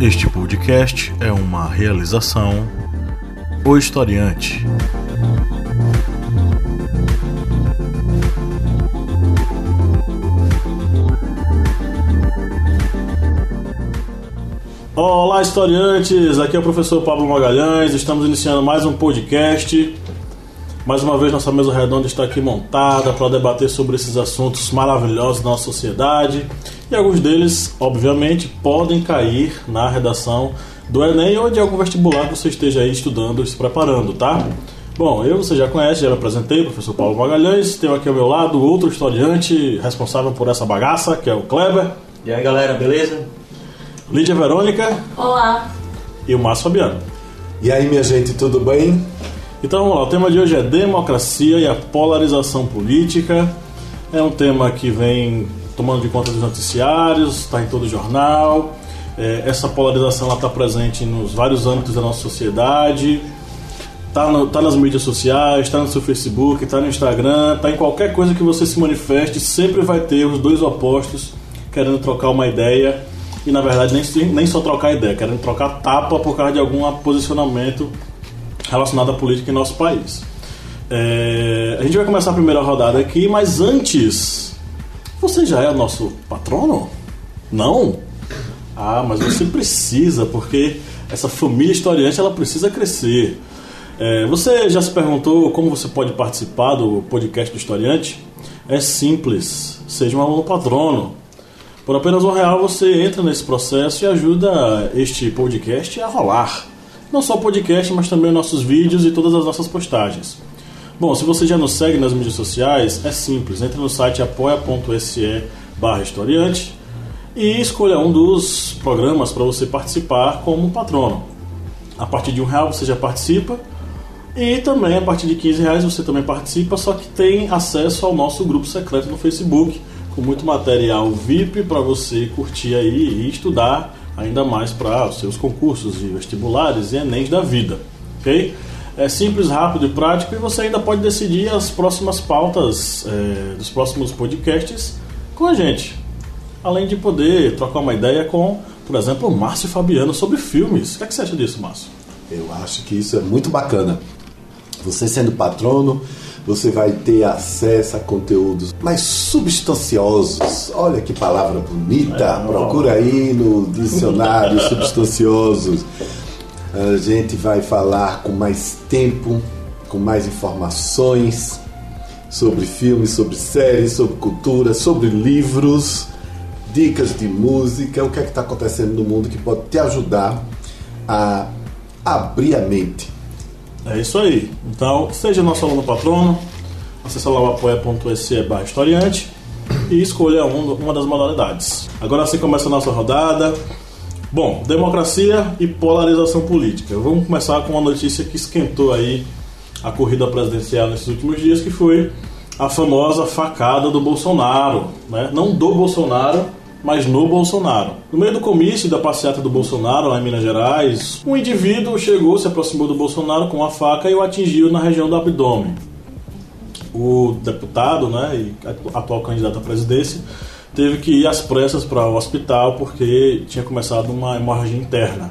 Este podcast é uma realização O Historiante. Olá, historiantes! Aqui é o professor Pablo Magalhães. Estamos iniciando mais um podcast. Mais uma vez, nossa mesa redonda está aqui montada para debater sobre esses assuntos maravilhosos da nossa sociedade. E alguns deles, obviamente, podem cair na redação do Enem ou de algum vestibular que você esteja aí estudando e se preparando, tá? Bom, eu você já conhece, já me apresentei, professor Paulo Magalhães. Tenho aqui ao meu lado outro historiante responsável por essa bagaça, que é o Kleber. E aí, galera, beleza? Lídia Verônica. Olá. E o Márcio Fabiano. E aí, minha gente, tudo bem? Então vamos lá, o tema de hoje é democracia e a polarização política. É um tema que vem tomando de conta dos noticiários, está em todo jornal. É, essa polarização está presente nos vários âmbitos da nossa sociedade. Está tá nas mídias sociais, está no seu Facebook, está no Instagram, está em qualquer coisa que você se manifeste, sempre vai ter os dois opostos querendo trocar uma ideia e na verdade nem, nem só trocar ideia, querendo trocar tapa por causa de algum posicionamento relacionado à política em nosso país. É, a gente vai começar a primeira rodada aqui, mas antes, você já é o nosso patrono? Não? Ah, mas você precisa, porque essa família historiante ela precisa crescer. É, você já se perguntou como você pode participar do podcast do historiante? É simples, seja um aluno patrono. Por apenas um real você entra nesse processo e ajuda este podcast a rolar. Não só o podcast, mas também nossos vídeos e todas as nossas postagens. Bom, se você já nos segue nas mídias sociais, é simples. Entre no site apoia.se barra historiante e escolha um dos programas para você participar como patrono. A partir de um real você já participa e também a partir de 15 reais você também participa, só que tem acesso ao nosso grupo secreto no Facebook com muito material VIP para você curtir aí e estudar ainda mais para os seus concursos e vestibulares e enems da vida, ok? É simples, rápido e prático e você ainda pode decidir as próximas pautas é, dos próximos podcasts com a gente. Além de poder trocar uma ideia com, por exemplo, o Márcio Fabiano sobre filmes. O que, é que você acha disso, Márcio? Eu acho que isso é muito bacana. Você sendo patrono, você vai ter acesso a conteúdos mais substanciosos. Olha que palavra bonita! É, Procura aí no dicionário substanciosos. A gente vai falar com mais tempo, com mais informações sobre filmes, sobre séries, sobre cultura, sobre livros, dicas de música, o que é que está acontecendo no mundo que pode te ajudar a abrir a mente é isso aí. Então, seja nosso aluno patrono, acesse lá o apoia.se barra historiante e escolha um, uma das modalidades. Agora sim começa a nossa rodada. Bom, democracia e polarização política. Vamos começar com uma notícia que esquentou aí a corrida presidencial nesses últimos dias, que foi a famosa facada do Bolsonaro. Né? Não do Bolsonaro, mas no Bolsonaro. No meio do comício da passeata do Bolsonaro, lá em Minas Gerais, um indivíduo chegou, se aproximou do Bolsonaro com uma faca e o atingiu na região do abdômen. O deputado, né, e atual candidato à presidência, teve que ir às pressas para o hospital porque tinha começado uma hemorragia interna.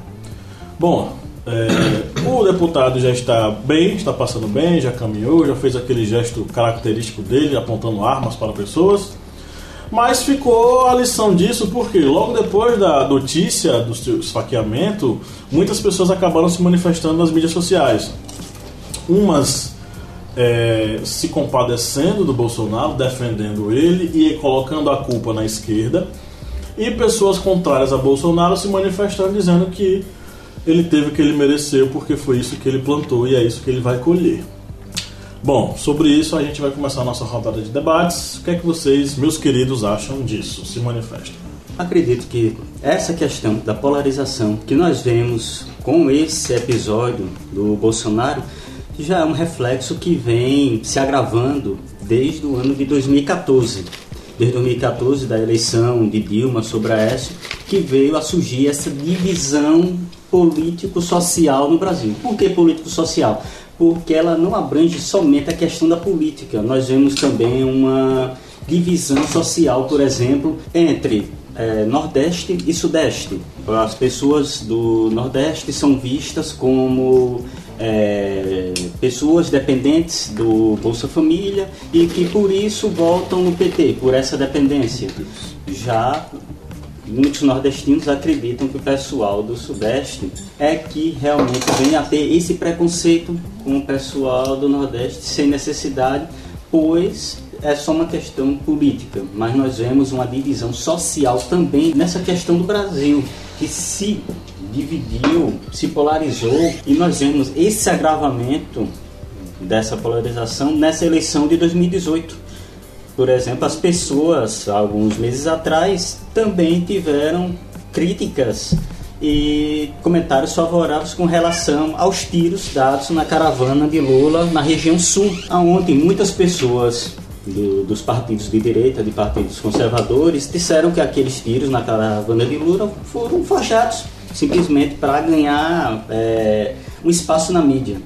Bom, é, o deputado já está bem, está passando bem, já caminhou, já fez aquele gesto característico dele, apontando armas para pessoas. Mas ficou a lição disso porque logo depois da notícia do esfaqueamento, muitas pessoas acabaram se manifestando nas mídias sociais. Umas é, se compadecendo do Bolsonaro, defendendo ele e colocando a culpa na esquerda, e pessoas contrárias a Bolsonaro se manifestando dizendo que ele teve o que ele mereceu porque foi isso que ele plantou e é isso que ele vai colher. Bom, sobre isso a gente vai começar a nossa rodada de debates. O que é que vocês, meus queridos, acham disso? Se manifestem. Acredito que essa questão da polarização que nós vemos com esse episódio do Bolsonaro já é um reflexo que vem se agravando desde o ano de 2014. Desde 2014, da eleição de Dilma sobre a Aécio, que veio a surgir essa divisão político-social no Brasil. Por que político-social? porque ela não abrange somente a questão da política. Nós vemos também uma divisão social, por exemplo, entre é, Nordeste e Sudeste. as pessoas do Nordeste são vistas como é, pessoas dependentes do Bolsa Família e que por isso votam no PT, por essa dependência. Já muitos nordestinos acreditam que o pessoal do Sudeste é que realmente vem a ter esse preconceito com o pessoal do Nordeste sem necessidade, pois é só uma questão política, mas nós vemos uma divisão social também nessa questão do Brasil, que se dividiu, se polarizou, e nós vemos esse agravamento dessa polarização nessa eleição de 2018. Por exemplo, as pessoas, alguns meses atrás, também tiveram críticas e comentários favoráveis com relação aos tiros dados na caravana de Lula na região sul, aonde muitas pessoas do, dos partidos de direita, de partidos conservadores, disseram que aqueles tiros na caravana de Lula foram forjados simplesmente para ganhar é, um espaço na mídia.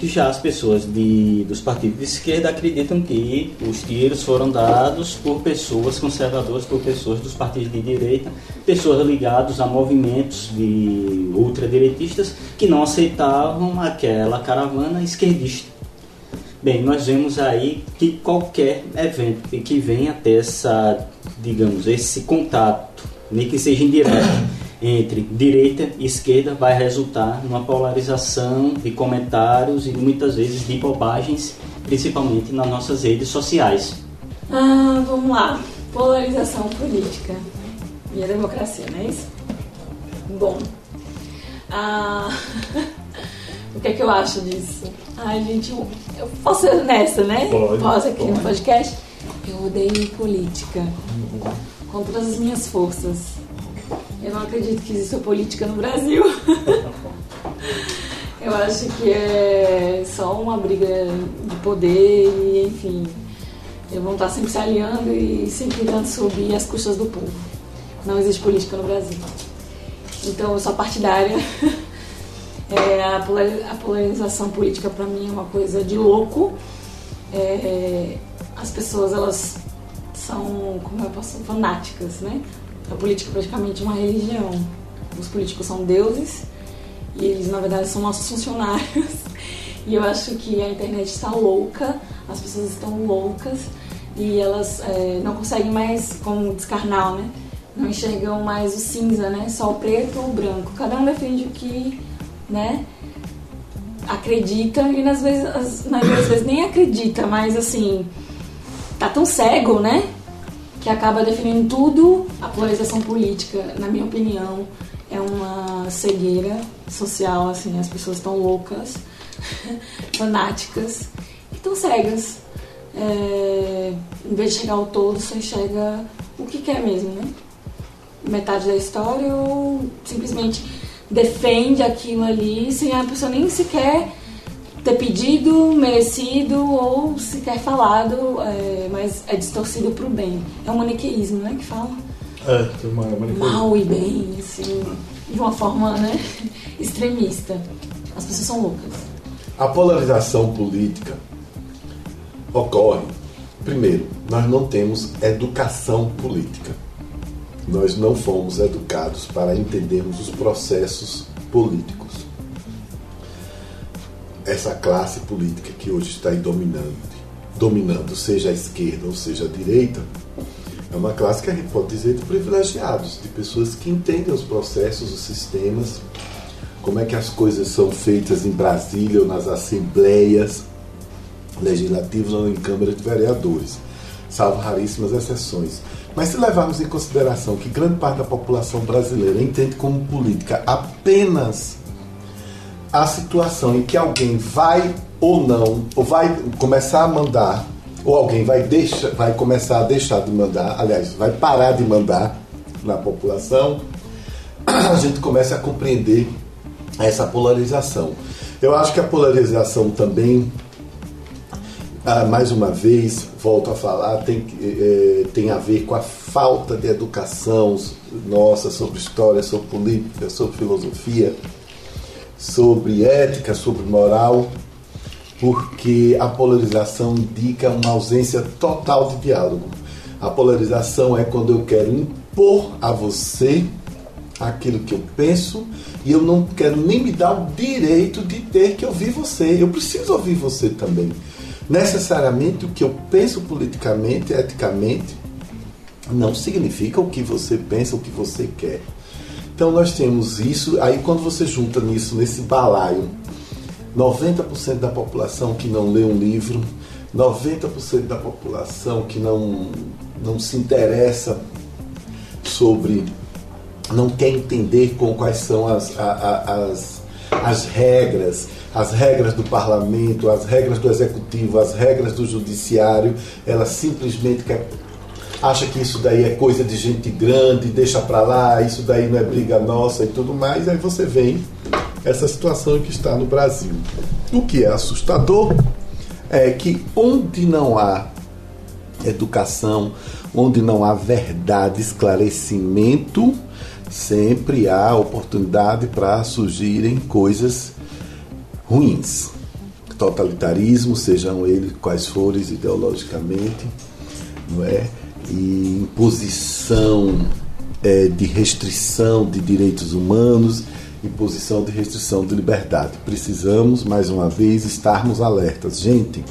Já as pessoas de, dos partidos de esquerda acreditam que os tiros foram dados por pessoas conservadoras, por pessoas dos partidos de direita, pessoas ligadas a movimentos de ultradireitistas que não aceitavam aquela caravana esquerdista. Bem, nós vemos aí que qualquer evento que venha ter essa, digamos, esse contato, nem que seja indireto, entre direita e esquerda vai resultar numa polarização de comentários e muitas vezes de bobagens, principalmente nas nossas redes sociais. Ah, vamos lá. Polarização política e a democracia, não é isso? Bom, ah, o que é que eu acho disso? Ai, gente, eu, eu posso ser nessa, né? Pode, posso aqui pode. no podcast? Eu odeio política com todas as minhas forças. Eu não acredito que exista política no Brasil. Eu acho que é só uma briga de poder e, enfim, eles vão estar sempre se aliando e sempre tentando subir as custas do povo. Não existe política no Brasil. Então, eu sou partidária. É, a, polari- a polarização política, para mim, é uma coisa de louco. É, as pessoas, elas são, como eu posso, fanáticas, né? A política é praticamente uma religião. Os políticos são deuses e eles, na verdade, são nossos funcionários. E eu acho que a internet está louca, as pessoas estão loucas e elas é, não conseguem mais, como diz Karnal, né? Não enxergam mais o cinza, né? Só o preto ou o branco. Cada um defende o que, né? Acredita e nas vezes, nas vezes nem acredita, mas assim, tá tão cego, né? Que acaba definindo tudo. A polarização política, na minha opinião, é uma cegueira social, assim, as pessoas estão loucas, fanáticas estão cegas. É, em vez de chegar ao todo, só enxerga o que quer mesmo, né? Metade da história ou simplesmente defende aquilo ali sem a pessoa nem sequer ter pedido, merecido ou sequer falado, é, mas é distorcido pro bem. É um maniqueísmo, né, que fala? É, tem uma maniqueísmo. Mal e bem, assim, de uma forma, né, extremista. As pessoas são loucas. A polarização política ocorre, primeiro, nós não temos educação política. Nós não fomos educados para entendermos os processos políticos. Essa classe política que hoje está aí dominando, dominando, seja a esquerda ou seja a direita, é uma classe que a gente pode dizer de privilegiados, de pessoas que entendem os processos, os sistemas, como é que as coisas são feitas em Brasília ou nas assembleias legislativas ou em Câmara de Vereadores, salvo raríssimas exceções. Mas se levarmos em consideração que grande parte da população brasileira entende como política apenas a situação em que alguém vai ou não, ou vai começar a mandar, ou alguém vai, deixa, vai começar a deixar de mandar, aliás, vai parar de mandar na população, a gente começa a compreender essa polarização. Eu acho que a polarização também, ah, mais uma vez, volto a falar, tem, que, eh, tem a ver com a falta de educação nossa sobre história, sobre política, sobre filosofia, sobre ética, sobre moral, porque a polarização indica uma ausência total de diálogo. A polarização é quando eu quero impor a você aquilo que eu penso e eu não quero nem me dar o direito de ter que ouvir você. Eu preciso ouvir você também. Necessariamente o que eu penso politicamente, eticamente, não significa o que você pensa, o que você quer. Então nós temos isso, aí quando você junta nisso, nesse balaio, 90% da população que não lê um livro, 90% da população que não, não se interessa sobre, não quer entender com quais são as, as, as regras, as regras do parlamento, as regras do executivo, as regras do judiciário, ela simplesmente quer acha que isso daí é coisa de gente grande, deixa para lá, isso daí não é briga nossa e tudo mais, aí você vem essa situação que está no Brasil. O que é assustador é que onde não há educação, onde não há verdade, esclarecimento, sempre há oportunidade para surgirem coisas ruins. Totalitarismo, sejam eles quais forem ideologicamente, não é? E imposição é, de restrição de direitos humanos, imposição de restrição de liberdade. Precisamos, mais uma vez, estarmos alertas. Gente,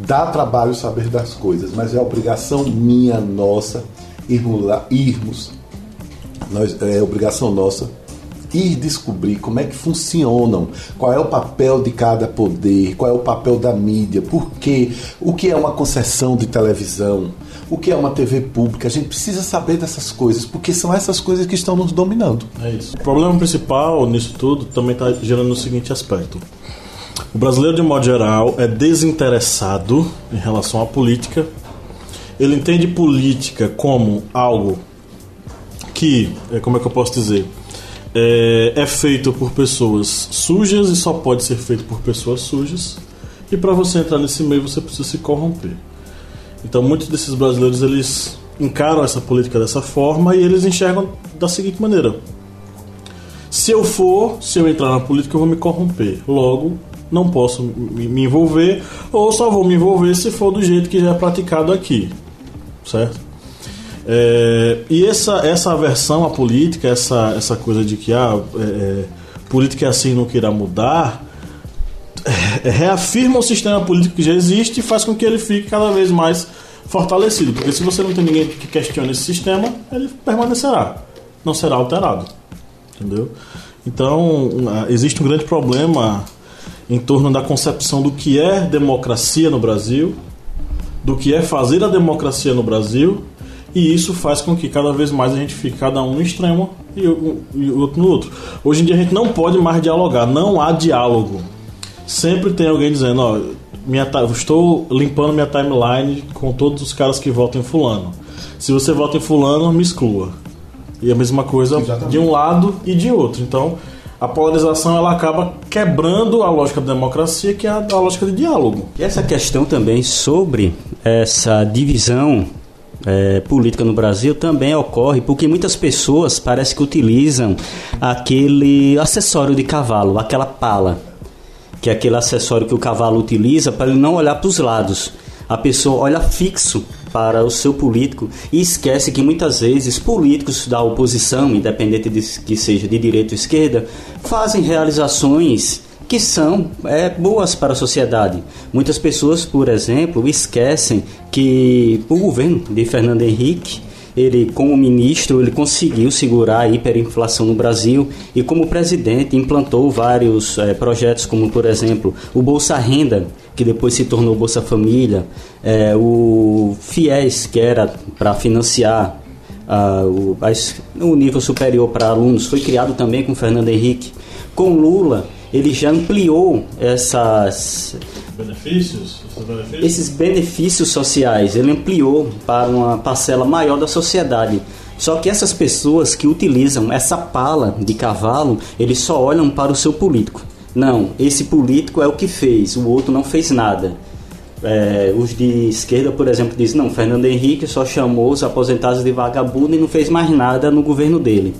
dá trabalho saber das coisas, mas é obrigação minha, nossa, irmos lá, irmos. Nós, é obrigação nossa ir descobrir como é que funcionam, qual é o papel de cada poder, qual é o papel da mídia, por quê, o que é uma concessão de televisão, o que é uma TV pública. A gente precisa saber dessas coisas, porque são essas coisas que estão nos dominando. É isso. O problema principal nisso tudo também está gerando o seguinte aspecto. O brasileiro, de modo geral, é desinteressado em relação à política. Ele entende política como algo que, é, como é que eu posso dizer, é, é feito por pessoas sujas e só pode ser feito por pessoas sujas. E para você entrar nesse meio, você precisa se corromper. Então muitos desses brasileiros eles encaram essa política dessa forma e eles enxergam da seguinte maneira: se eu for, se eu entrar na política, eu vou me corromper. Logo, não posso me envolver ou só vou me envolver se for do jeito que já é praticado aqui, certo? É, e essa essa aversão à política, essa essa coisa de que ah, é, é política é assim não queira mudar, reafirma o sistema político que já existe e faz com que ele fique cada vez mais fortalecido. Porque se você não tem ninguém que questione esse sistema, ele permanecerá, não será alterado. Entendeu? Então, existe um grande problema em torno da concepção do que é democracia no Brasil, do que é fazer a democracia no Brasil, e isso faz com que cada vez mais a gente fique cada um no extremo e o outro no outro. Hoje em dia a gente não pode mais dialogar, não há diálogo sempre tem alguém dizendo, ó, minha, estou limpando minha timeline com todos os caras que votam em fulano. Se você vota em fulano, me exclua. E a mesma coisa Exatamente. de um lado e de outro. Então, a polarização ela acaba quebrando a lógica da democracia, que é a, a lógica de diálogo. E essa questão também sobre essa divisão é, política no Brasil também ocorre porque muitas pessoas parece que utilizam aquele acessório de cavalo, aquela pala que é aquele acessório que o cavalo utiliza para ele não olhar para os lados. A pessoa olha fixo para o seu político e esquece que muitas vezes políticos da oposição, independente de que seja de direita ou esquerda, fazem realizações que são é, boas para a sociedade. Muitas pessoas, por exemplo, esquecem que o governo de Fernando Henrique ele como ministro ele conseguiu segurar a hiperinflação no Brasil e como presidente implantou vários é, projetos como por exemplo o Bolsa Renda que depois se tornou Bolsa Família, é, o FIES que era para financiar o, o nível superior para alunos foi criado também com Fernando Henrique. Com Lula ele já ampliou essas benefícios, benefícios, esses benefícios sociais. Ele ampliou para uma parcela maior da sociedade. Só que essas pessoas que utilizam essa pala de cavalo, eles só olham para o seu político. Não, esse político é o que fez, o outro não fez nada. É, os de esquerda, por exemplo, dizem: não, Fernando Henrique só chamou os aposentados de vagabundo e não fez mais nada no governo dele.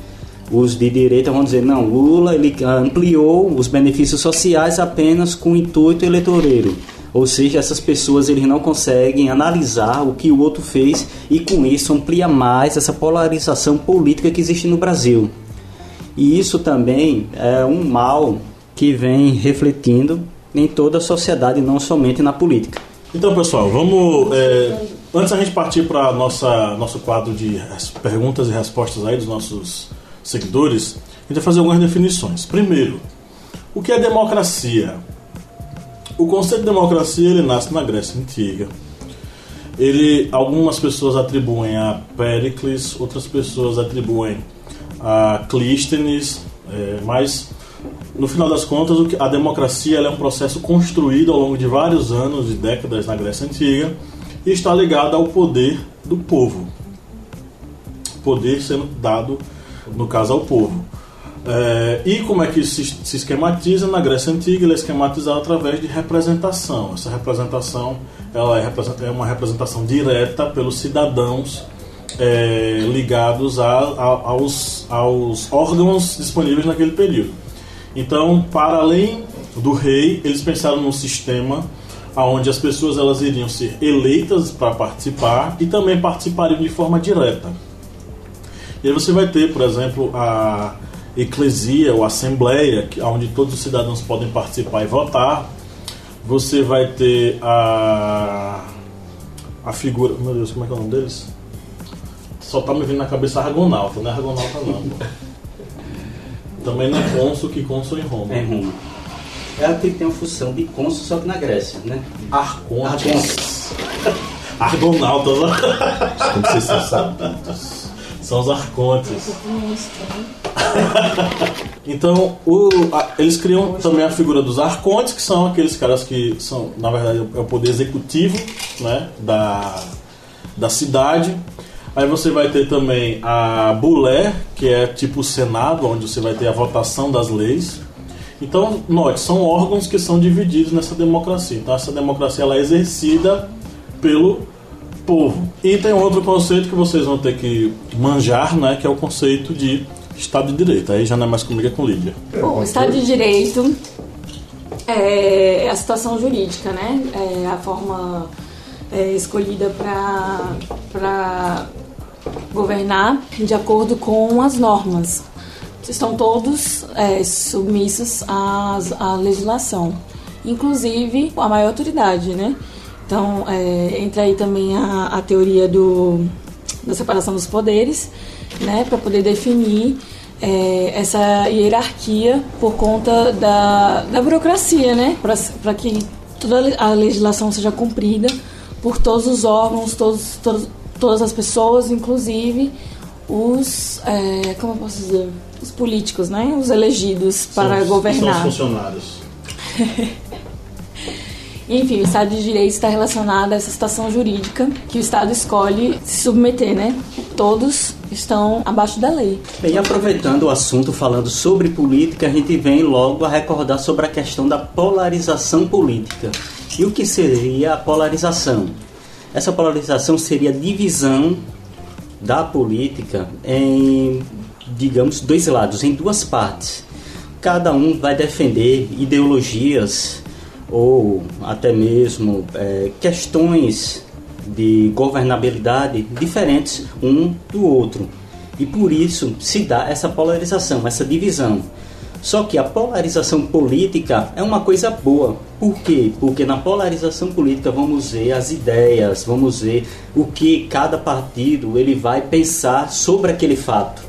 Os de direita vão dizer, não, Lula ele ampliou os benefícios sociais apenas com intuito eleitoreiro. Ou seja, essas pessoas eles não conseguem analisar o que o outro fez e com isso amplia mais essa polarização política que existe no Brasil. E isso também é um mal que vem refletindo em toda a sociedade, não somente na política. Então, pessoal, vamos. É, antes da gente partir para nossa nosso quadro de perguntas e respostas aí dos nossos seguidores, a gente vai fazer algumas definições. Primeiro, o que é democracia? O conceito de democracia ele nasce na Grécia Antiga. Ele, algumas pessoas atribuem a Péricles, outras pessoas atribuem a Clístenes, é, mas no final das contas a democracia é um processo construído ao longo de vários anos, de décadas na Grécia Antiga, e está ligado ao poder do povo. Poder sendo dado, no caso, ao povo. É, e como é que se, se, esquematiza? Na Grécia Antiga ele é esquematizado através de representação. Essa representação ela é, é uma representação direta pelos cidadãos é, ligados a, a, aos, aos órgãos disponíveis naquele período. Então, para além do rei, eles pensaram num sistema onde as pessoas elas iriam ser eleitas para participar e também participariam de forma direta. E aí você vai ter, por exemplo, a eclesia ou assembleia, onde todos os cidadãos podem participar e votar. Você vai ter a a figura, meu Deus, como é que é o nome deles? Só tá me vindo na cabeça Argonauta, não é Argonauta não. Também não é cônsul que cônsul em Roma. É Roma. Ela tem que ter uma função de cônsul, só que na Grécia, né? Arcontes. Argonautas. Como vocês são sabidos. São os arcontes. então, o, a, eles criam também a figura dos arcontes, que são aqueles caras que são, na verdade, é o poder executivo né, da, da cidade. Aí você vai ter também a Bulé, que é tipo o Senado, onde você vai ter a votação das leis. Então, note, são órgãos que são divididos nessa democracia. Então, essa democracia ela é exercida pelo povo. E tem outro conceito que vocês vão ter que manjar, né, que é o conceito de Estado de Direito. Aí já não é mais comigo, é com Lídia. Bom, o Estado de Direito é a situação jurídica, né? É a forma é, escolhida para governar de acordo com as normas. Estão todos é, submissos à, à legislação, inclusive a maior autoridade, né? Então, é, entra aí também a, a teoria do, da separação dos poderes, né, para poder definir é, essa hierarquia por conta da, da burocracia, né, para que toda a legislação seja cumprida por todos os órgãos, todos, todos todas as pessoas, inclusive os, é, como eu posso dizer, os políticos, né, os elegidos para são, governar. São os funcionários. Enfim, o Estado de Direito está relacionado a essa situação jurídica que o Estado escolhe se submeter, né? Todos estão abaixo da lei. Bem, aproveitando o assunto falando sobre política, a gente vem logo a recordar sobre a questão da polarização política. E o que seria a polarização? Essa polarização seria a divisão da política em, digamos, dois lados, em duas partes. Cada um vai defender ideologias ou até mesmo é, questões de governabilidade diferentes um do outro. E por isso se dá essa polarização, essa divisão. Só que a polarização política é uma coisa boa. Por quê? Porque na polarização política vamos ver as ideias, vamos ver o que cada partido ele vai pensar sobre aquele fato.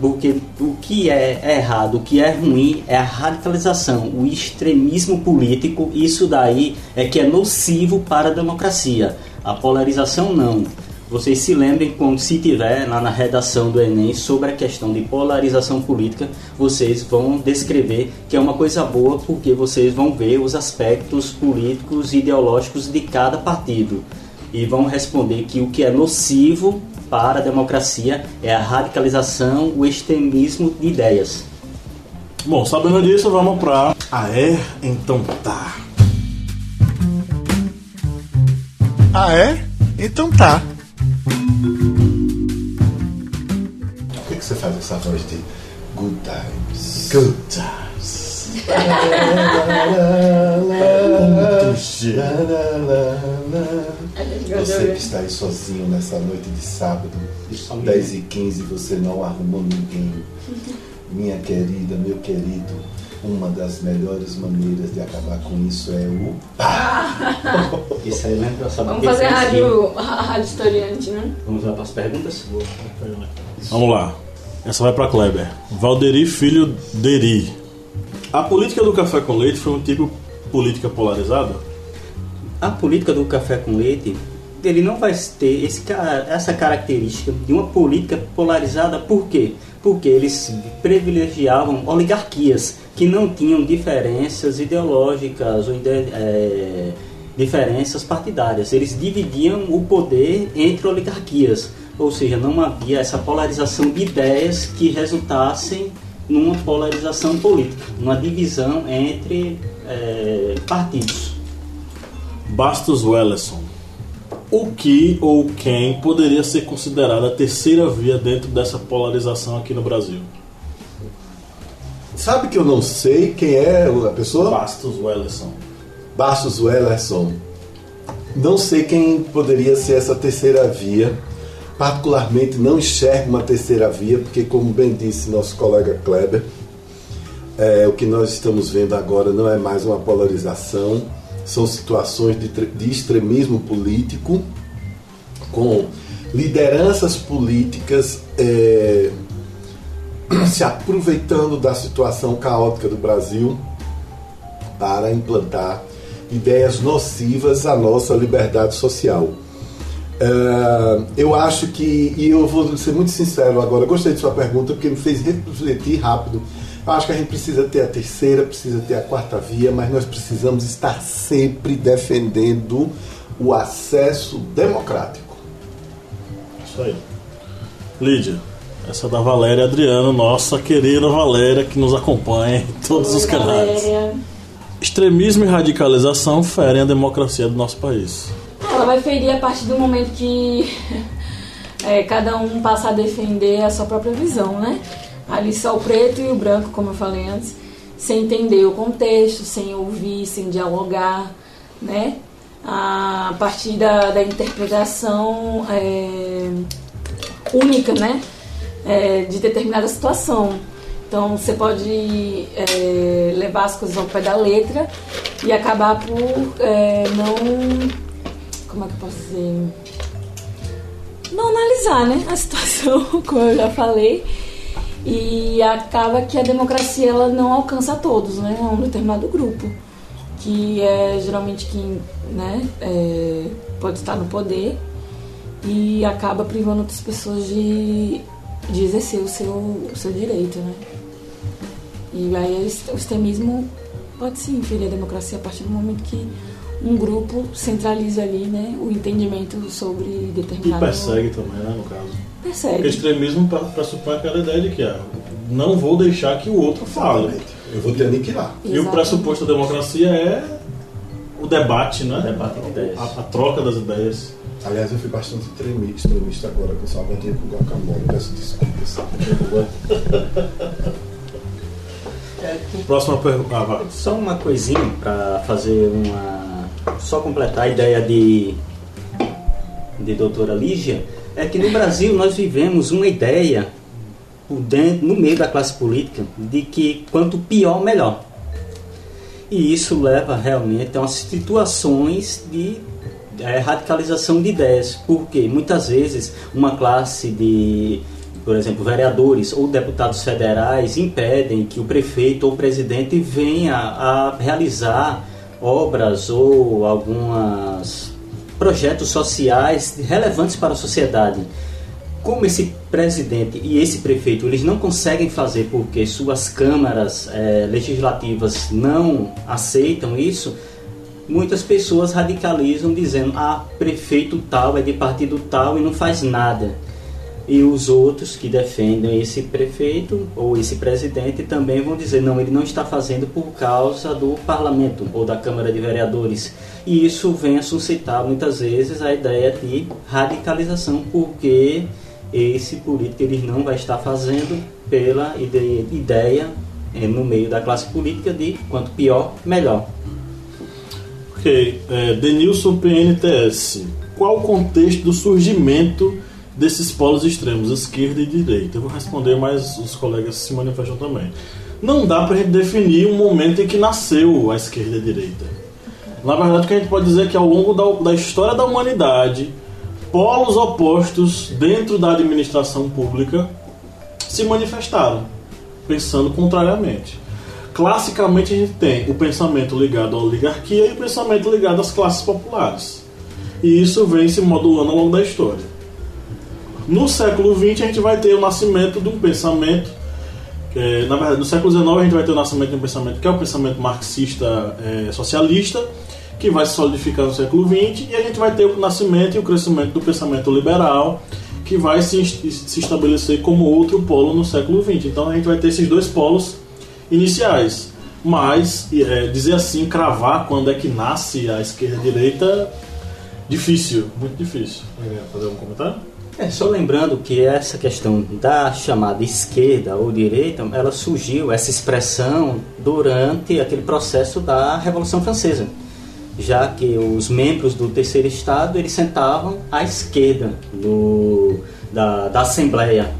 Porque o que é errado, o que é ruim é a radicalização, o extremismo político. Isso daí é que é nocivo para a democracia. A polarização não. Vocês se lembrem quando se tiver lá na redação do Enem sobre a questão de polarização política, vocês vão descrever que é uma coisa boa porque vocês vão ver os aspectos políticos e ideológicos de cada partido e vão responder que o que é nocivo para a democracia é a radicalização, o extremismo de ideias. Bom, sabendo disso, vamos para Ah é? Então tá. Ah é? Então tá. Por que, que você faz essa voz de good times? Good times. Você que está aí sozinho nessa noite de sábado, 10 e 15 você não arrumou ninguém. minha querida, meu querido, uma das melhores maneiras de acabar com isso é o Isso aí lembra só Vamos fazer a rádio, a rádio historiante, né? Vamos lá para as perguntas? Vamos lá. Essa vai para Kleber. Valderi Filho Deri. A política do café com leite foi um tipo política polarizada? A política do café com leite, ele não vai ter esse, essa característica de uma política polarizada, por quê? Porque eles privilegiavam oligarquias que não tinham diferenças ideológicas ou eh, diferenças partidárias. Eles dividiam o poder entre oligarquias, ou seja, não havia essa polarização de ideias que resultassem numa polarização política, numa divisão entre eh, partidos. Bastos Welleson. O que ou quem poderia ser considerada a terceira via dentro dessa polarização aqui no Brasil? Sabe que eu não sei quem é a pessoa? Bastos Welleson. Bastos Wellerson. Não sei quem poderia ser essa terceira via. Particularmente não enxergo uma terceira via, porque, como bem disse nosso colega Kleber, é, o que nós estamos vendo agora não é mais uma polarização, são situações de, de extremismo político, com lideranças políticas é, se aproveitando da situação caótica do Brasil para implantar ideias nocivas à nossa liberdade social. É, eu acho que, e eu vou ser muito sincero agora, gostei de sua pergunta porque me fez refletir rápido. Eu acho que a gente precisa ter a terceira, precisa ter a quarta via, mas nós precisamos estar sempre defendendo o acesso democrático. Isso aí. Lídia. Essa é da Valéria Adriano, nossa querida Valéria, que nos acompanha em todos os Oi, canais. Valéria. Extremismo e radicalização ferem a democracia do nosso país. Ela vai ferir a partir do momento que é, cada um passa a defender a sua própria visão, né? Ali só o preto e o branco, como eu falei antes, sem entender o contexto, sem ouvir, sem dialogar, né? A partir da, da interpretação é, única, né? É, de determinada situação. Então você pode é, levar as coisas ao pé da letra e acabar por é, não como é que eu posso dizer? Não analisar, né? A situação, como eu já falei. E acaba que a democracia ela não alcança a todos, né? É um determinado grupo. Que é geralmente quem né, é, pode estar no poder e acaba privando outras pessoas de, de exercer o seu, o seu direito, né? E aí o extremismo pode sim ferir a democracia a partir do momento que um grupo centraliza ali né, o entendimento sobre E determinado... persegue também, né, no caso. Porque extremismo pre- pressupõe aquela ideia de que ah, não vou deixar que o outro fale. Eu vou te aniquilar. E o Exatamente. pressuposto da democracia é o debate, né? Debate de ideias. A, a troca das ideias. Aliás, eu fui bastante extremi- extremista agora com salgadinho com guacamole. Peço desculpas. Próxima pergunta. Ah, vai. Só uma coisinha para fazer uma. Só completar a ideia de. de doutora Lígia. É que no Brasil nós vivemos uma ideia dentro, no meio da classe política de que quanto pior, melhor. E isso leva realmente a umas situações de eh, radicalização de ideias, porque muitas vezes uma classe de, por exemplo, vereadores ou deputados federais impedem que o prefeito ou o presidente venha a realizar obras ou alguns projetos sociais relevantes para a sociedade. Como esse presidente e esse prefeito eles não conseguem fazer porque suas câmaras eh, legislativas não aceitam isso, muitas pessoas radicalizam dizendo ah prefeito tal é de partido tal e não faz nada e os outros que defendem esse prefeito ou esse presidente também vão dizer não ele não está fazendo por causa do parlamento ou da câmara de vereadores e isso vem a suscitar muitas vezes a ideia de radicalização porque esse político ele não vai estar fazendo pela ide- ideia eh, no meio da classe política de quanto pior melhor Ok. É, Denilson PNTS. Qual o contexto do surgimento desses polos extremos, esquerda e direita. Eu vou responder, mas os colegas se manifestam também. Não dá para a gente definir um momento em que nasceu a esquerda e a direita. Na verdade, o que a gente pode dizer é que ao longo da, da história da humanidade, polos opostos dentro da administração pública se manifestaram, pensando contrariamente. Classicamente, a gente tem o pensamento ligado à oligarquia e o pensamento ligado às classes populares. E isso vem se modulando ao longo da história. No século XX, a gente vai ter o nascimento de um pensamento. É, na verdade, no século XIX, a gente vai ter o nascimento de um pensamento que é o pensamento marxista é, socialista, que vai se solidificar no século XX, e a gente vai ter o nascimento e o crescimento do pensamento liberal, que vai se, se estabelecer como outro polo no século XX. Então a gente vai ter esses dois polos iniciais. Mas é, dizer assim, cravar quando é que nasce a esquerda e a direita, difícil, muito difícil. Fazer um comentário? É, só lembrando que essa questão da chamada esquerda ou direita, ela surgiu, essa expressão, durante aquele processo da Revolução Francesa. Já que os membros do terceiro estado, eles sentavam à esquerda do, da, da Assembleia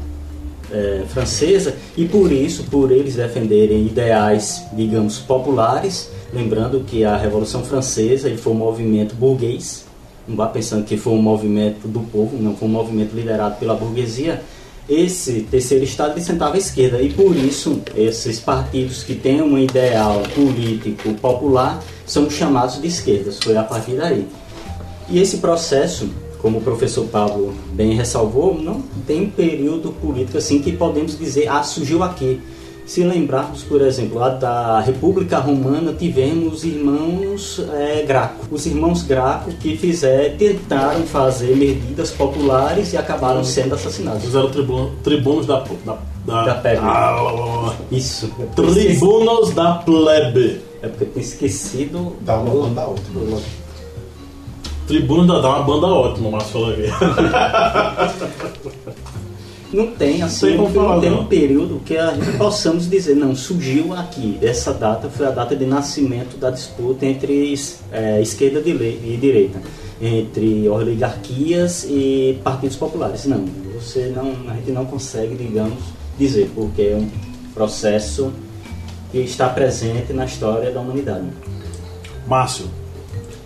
é, francesa e por isso, por eles defenderem ideais, digamos, populares, lembrando que a Revolução Francesa foi um movimento burguês, não vá pensando que foi um movimento do povo, não foi um movimento liderado pela burguesia. Esse terceiro estado sentava à esquerda e por isso esses partidos que têm um ideal político popular são chamados de esquerdas. Foi a partir daí. E esse processo como o professor Pablo bem ressalvou, não tem um período político assim que podemos dizer, ah, surgiu aqui. Se lembrarmos, por exemplo, lá da República Romana, tivemos os irmãos é, Graco. Os irmãos Graco que fizeram, tentaram fazer medidas populares e acabaram sendo assassinados. Fizeram tribunos, tribunos da, da, da, da plebe. Ah, Isso. Tribunos da plebe. É porque eu tinha esquecido. Dá uma banda outra. Tribuno da dá uma banda ótima, Márcio aqui. Não tem assim, não falar, tem não. um período que a gente possamos dizer, não, surgiu aqui. Essa data foi a data de nascimento da disputa entre é, esquerda e e direita, entre oligarquias e partidos populares. Não, você não, a gente não consegue, digamos, dizer, porque é um processo que está presente na história da humanidade. Márcio,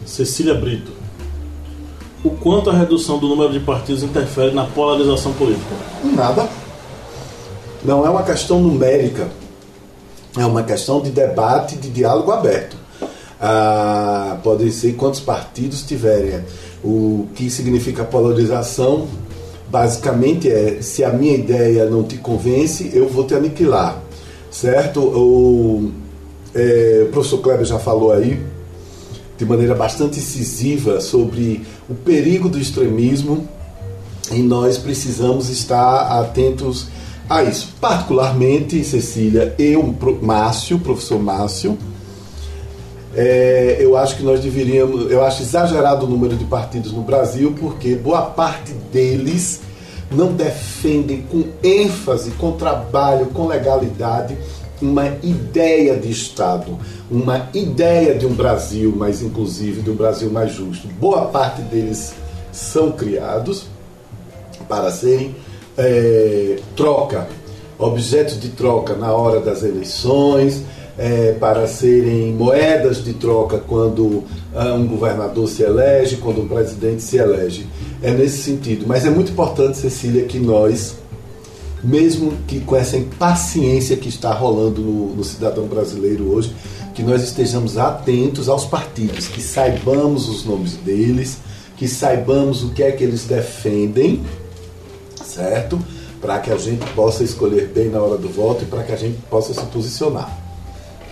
Cecília Brito. O quanto a redução do número de partidos interfere na polarização política? Nada. Não é uma questão numérica. É uma questão de debate, de diálogo aberto. Ah, podem ser quantos partidos tiverem. O que significa polarização, basicamente, é se a minha ideia não te convence, eu vou te aniquilar. Certo? O, é, o professor Kleber já falou aí, de maneira bastante incisiva, sobre o perigo do extremismo e nós precisamos estar atentos a isso. Particularmente, Cecília, eu, Márcio, professor Márcio, é, eu acho que nós deveríamos, eu acho exagerado o número de partidos no Brasil, porque boa parte deles não defendem com ênfase, com trabalho, com legalidade, uma ideia de Estado, uma ideia de um Brasil mais inclusivo, de um Brasil mais justo. Boa parte deles são criados para serem é, troca, objetos de troca na hora das eleições, é, para serem moedas de troca quando ah, um governador se elege, quando um presidente se elege. É nesse sentido. Mas é muito importante, Cecília, que nós, mesmo que com essa impaciência que está rolando no, no cidadão brasileiro hoje, que nós estejamos atentos aos partidos, que saibamos os nomes deles, que saibamos o que é que eles defendem, certo? Para que a gente possa escolher bem na hora do voto e para que a gente possa se posicionar.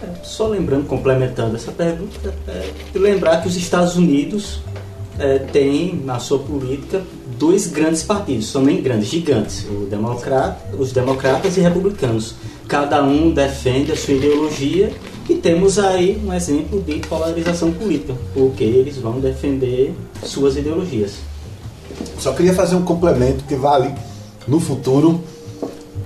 É, Só lembrando, complementando essa pergunta, é, lembrar que os Estados Unidos é, têm na sua política dois grandes partidos, são nem grandes, gigantes, o democrata, os democratas e republicanos. Cada um defende a sua ideologia e temos aí um exemplo de polarização política, porque eles vão defender suas ideologias. Só queria fazer um complemento que vale no futuro.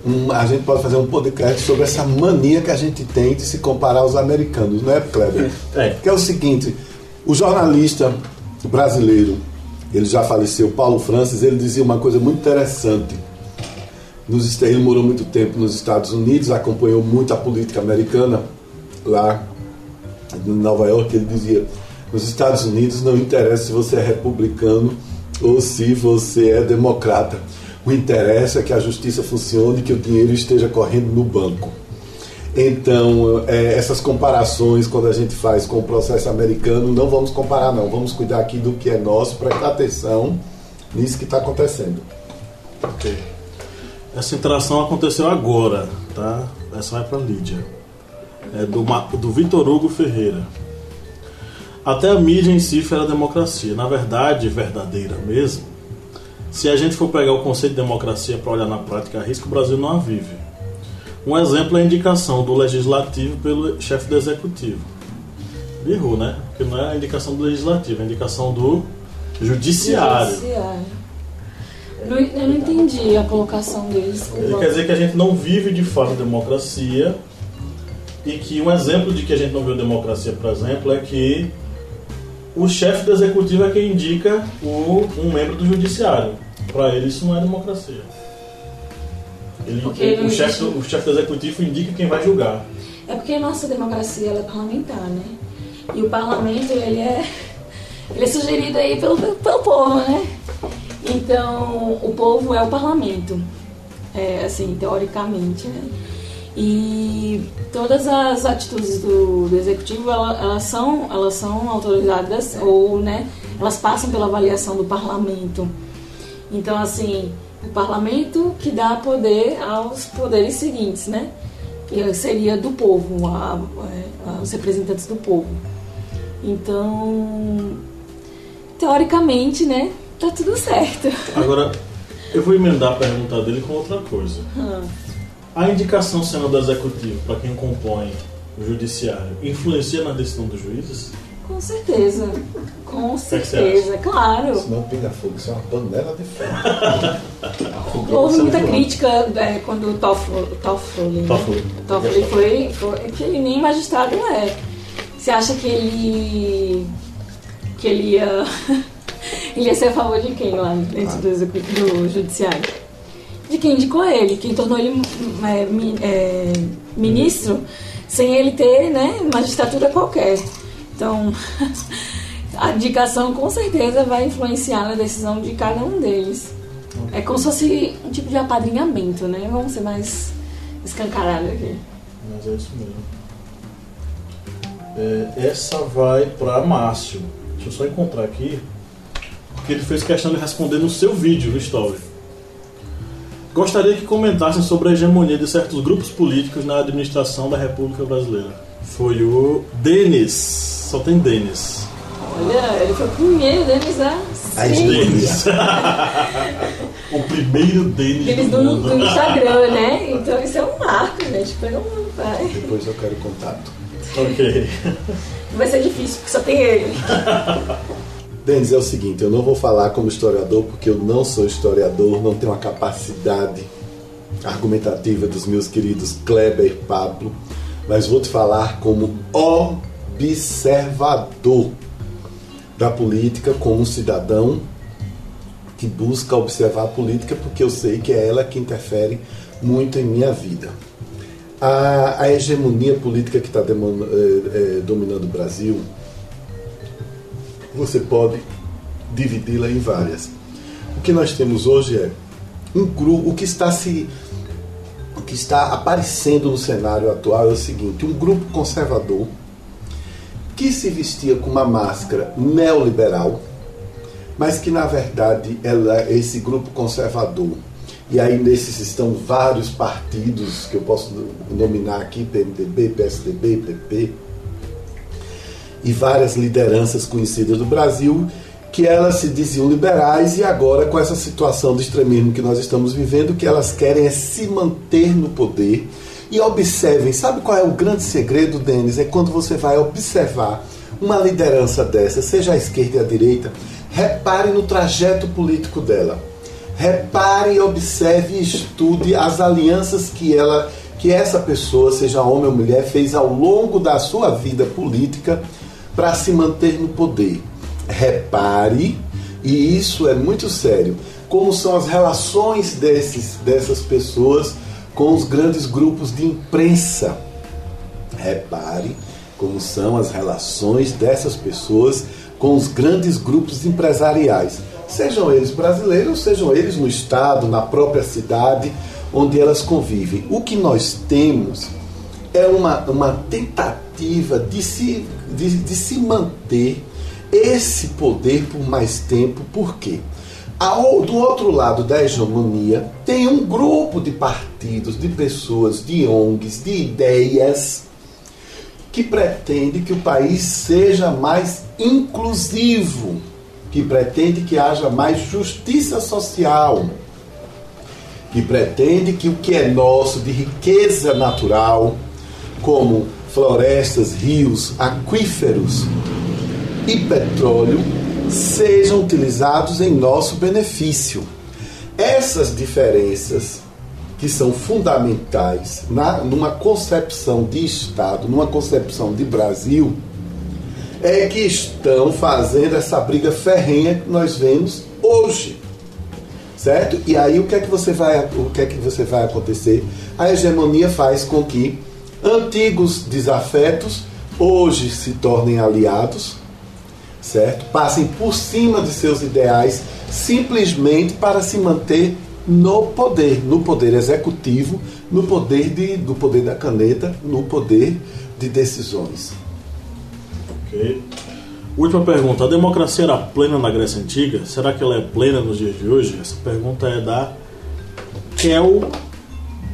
um- a gente pode fazer um podcast sobre essa mania que a gente tem de se comparar aos americanos, não é, Kleber? É. Que é o seguinte: o jornalista brasileiro ele já faleceu, Paulo Francis, ele dizia uma coisa muito interessante. Nos, ele morou muito tempo nos Estados Unidos, acompanhou muito a política americana lá em Nova York. Ele dizia: nos Estados Unidos não interessa se você é republicano ou se você é democrata. O interesse é que a justiça funcione e que o dinheiro esteja correndo no banco. Então, é, essas comparações, quando a gente faz com o processo americano, não vamos comparar, não. Vamos cuidar aqui do que é nosso, prestar atenção nisso que está acontecendo. Ok. Essa interação aconteceu agora, tá? Essa vai para Lídia. É do, do Vitor Hugo Ferreira. Até a mídia em si foi a democracia. Na verdade, verdadeira mesmo, se a gente for pegar o conceito de democracia para olhar na prática a risco, o Brasil não a vive. Um exemplo é a indicação do legislativo pelo chefe do executivo. Errou, né? Porque não é a indicação do legislativo, é a indicação do judiciário. Judiciário. Não- Eu não entendi a colocação deles. Ele quer dizer que a gente não vive de fato democracia e que um exemplo de que a gente não vive a democracia, por exemplo, é que o chefe do executivo é quem indica o, um membro do judiciário. Para ele isso não é democracia. Ele, não o, chefe do, o chefe do executivo indica quem vai julgar. É porque a nossa democracia é parlamentar, né? E o parlamento, ele é, ele é sugerido aí pelo, pelo povo, né? Então, o povo é o parlamento, é, assim, teoricamente, né? E todas as atitudes do, do executivo, ela- elas, são, elas são autorizadas ou, né, elas passam pela avaliação do parlamento. Então, assim, o parlamento que dá poder aos poderes seguintes, né? Que seria do povo, a- a- os representantes do povo. Então, teoricamente, né? Tá tudo certo. Agora, eu vou emendar a pergunta dele com outra coisa. A indicação sendo do executivo para quem compõe o judiciário influencia na decisão dos juízes? Com certeza. Com você certeza, claro. Senão pinga fogo, isso é uma panela de fogo. Houve muita crítica é, quando o Toffoli, Toffoli, né? Toffoli. Toffoli foi, foi que ele nem magistrado é. Você acha que ele que ele ia ele ia ser a favor de quem lá dentro do, do judiciário? De quem indicou ele, quem tornou ele é, é, ministro sem ele ter, né, magistratura qualquer. Então, a indicação com certeza vai influenciar na decisão de cada um deles. É como se fosse um tipo de apadrinhamento, né? Vamos ser mais escancarados aqui. Mas é isso mesmo. É, essa vai para Márcio. Deixa eu só encontrar aqui. Porque ele fez questão de responder no seu vídeo, no Story. Gostaria que comentassem sobre a hegemonia de certos grupos políticos na administração da República Brasileira. Foi o Denis. Só tem Denis. Olha, ele foi o primeiro deles a A sim, Denis. o primeiro Denis deles do do, mundo. do Instagram, né? Então isso é um marco, gente. Pega um, vai. Depois eu quero contato. Ok. Vai ser difícil, porque só tem ele. Denis, é o seguinte, eu não vou falar como historiador porque eu não sou historiador, não tenho a capacidade argumentativa dos meus queridos Kleber e Pablo, mas vou te falar como observador da política, como um cidadão que busca observar a política porque eu sei que é ela que interfere muito em minha vida. A, a hegemonia política que está dominando o Brasil você pode dividi-la em várias. O que nós temos hoje é um grupo, o que está se o que está aparecendo no cenário atual é o seguinte, um grupo conservador que se vestia com uma máscara neoliberal, mas que na verdade ela esse grupo conservador e aí nesses estão vários partidos que eu posso nominar aqui, PMDB, PSDB, PP, e várias lideranças conhecidas do Brasil que elas se diziam liberais e agora com essa situação de extremismo que nós estamos vivendo, o que elas querem é se manter no poder. E observem, sabe qual é o grande segredo, Denis? É quando você vai observar uma liderança dessa, seja a esquerda e a direita, repare no trajeto político dela. Repare, observe e estude as alianças que ela, que essa pessoa, seja homem ou mulher, fez ao longo da sua vida política para se manter no poder. Repare E isso é muito sério. Como são as relações desses, dessas pessoas com os grandes grupos de imprensa? Repare como são as relações dessas pessoas com os grandes grupos empresariais, sejam eles brasileiros, sejam eles no estado, na própria cidade onde elas convivem. O que nós temos é uma, uma tentativa de se, de, de se manter esse poder por mais tempo, por quê? Ao, do outro lado da hegemonia, tem um grupo de partidos, de pessoas, de ONGs, de ideias que pretende que o país seja mais inclusivo, que pretende que haja mais justiça social, que pretende que o que é nosso de riqueza natural, como florestas, rios, aquíferos e petróleo, sejam utilizados em nosso benefício. Essas diferenças que são fundamentais na, numa concepção de Estado, numa concepção de Brasil, é que estão fazendo essa briga ferrenha que nós vemos hoje. Certo? E aí o que é que você vai, o que é que você vai acontecer? A hegemonia faz com que antigos desafetos hoje se tornem aliados, certo? Passem por cima de seus ideais simplesmente para se manter no poder, no poder executivo, no poder, de, no poder da caneta, no poder de decisões. Ok. Última pergunta. A democracia era plena na Grécia Antiga? Será que ela é plena nos dias de hoje? Essa pergunta é da Kel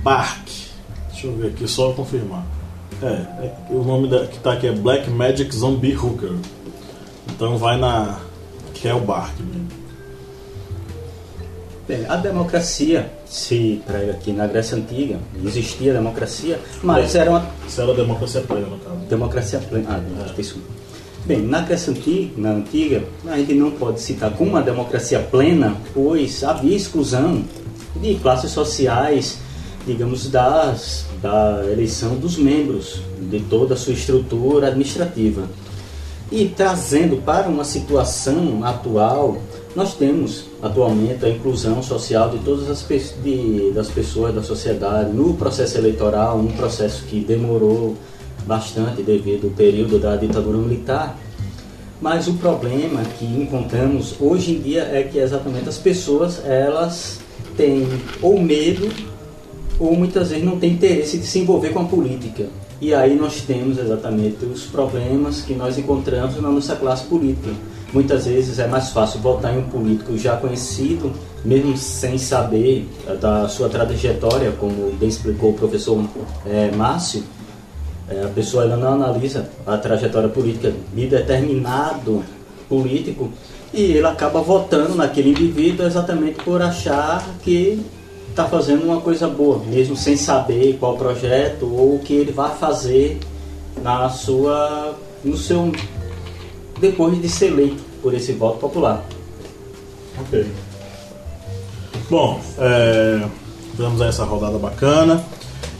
Bark. Deixa eu ver aqui, só confirmar. É, é o nome da, que está aqui é Black Magic Zombie Hooker. Então vai na Kel Bark mesmo. Bem, a democracia se prega aqui na Grécia Antiga, existia democracia, mas era uma. Isso era democracia plena, no caso. Democracia plena. Ah, é. isso. Bem, na Grécia Antiga, na Antiga, a gente não pode citar como uma democracia plena, pois havia exclusão de classes sociais, digamos, das, da eleição dos membros, de toda a sua estrutura administrativa. E trazendo para uma situação atual, nós temos atualmente a inclusão social de todas as de, das pessoas da sociedade no processo eleitoral, um processo que demorou bastante devido ao período da ditadura militar. Mas o problema que encontramos hoje em dia é que exatamente as pessoas elas têm ou medo ou muitas vezes não têm interesse de se envolver com a política. E aí nós temos exatamente os problemas que nós encontramos na nossa classe política Muitas vezes é mais fácil votar em um político já conhecido, mesmo sem saber eh, da sua trajetória, como bem explicou o professor é, Márcio. É, a pessoa ela não analisa a trajetória política de determinado político e ele acaba votando naquele indivíduo exatamente por achar que está fazendo uma coisa boa, mesmo sem saber qual projeto ou o que ele vai fazer na sua, no seu depois de ser eleito por esse voto popular. Ok. Bom, é, tivemos aí essa rodada bacana.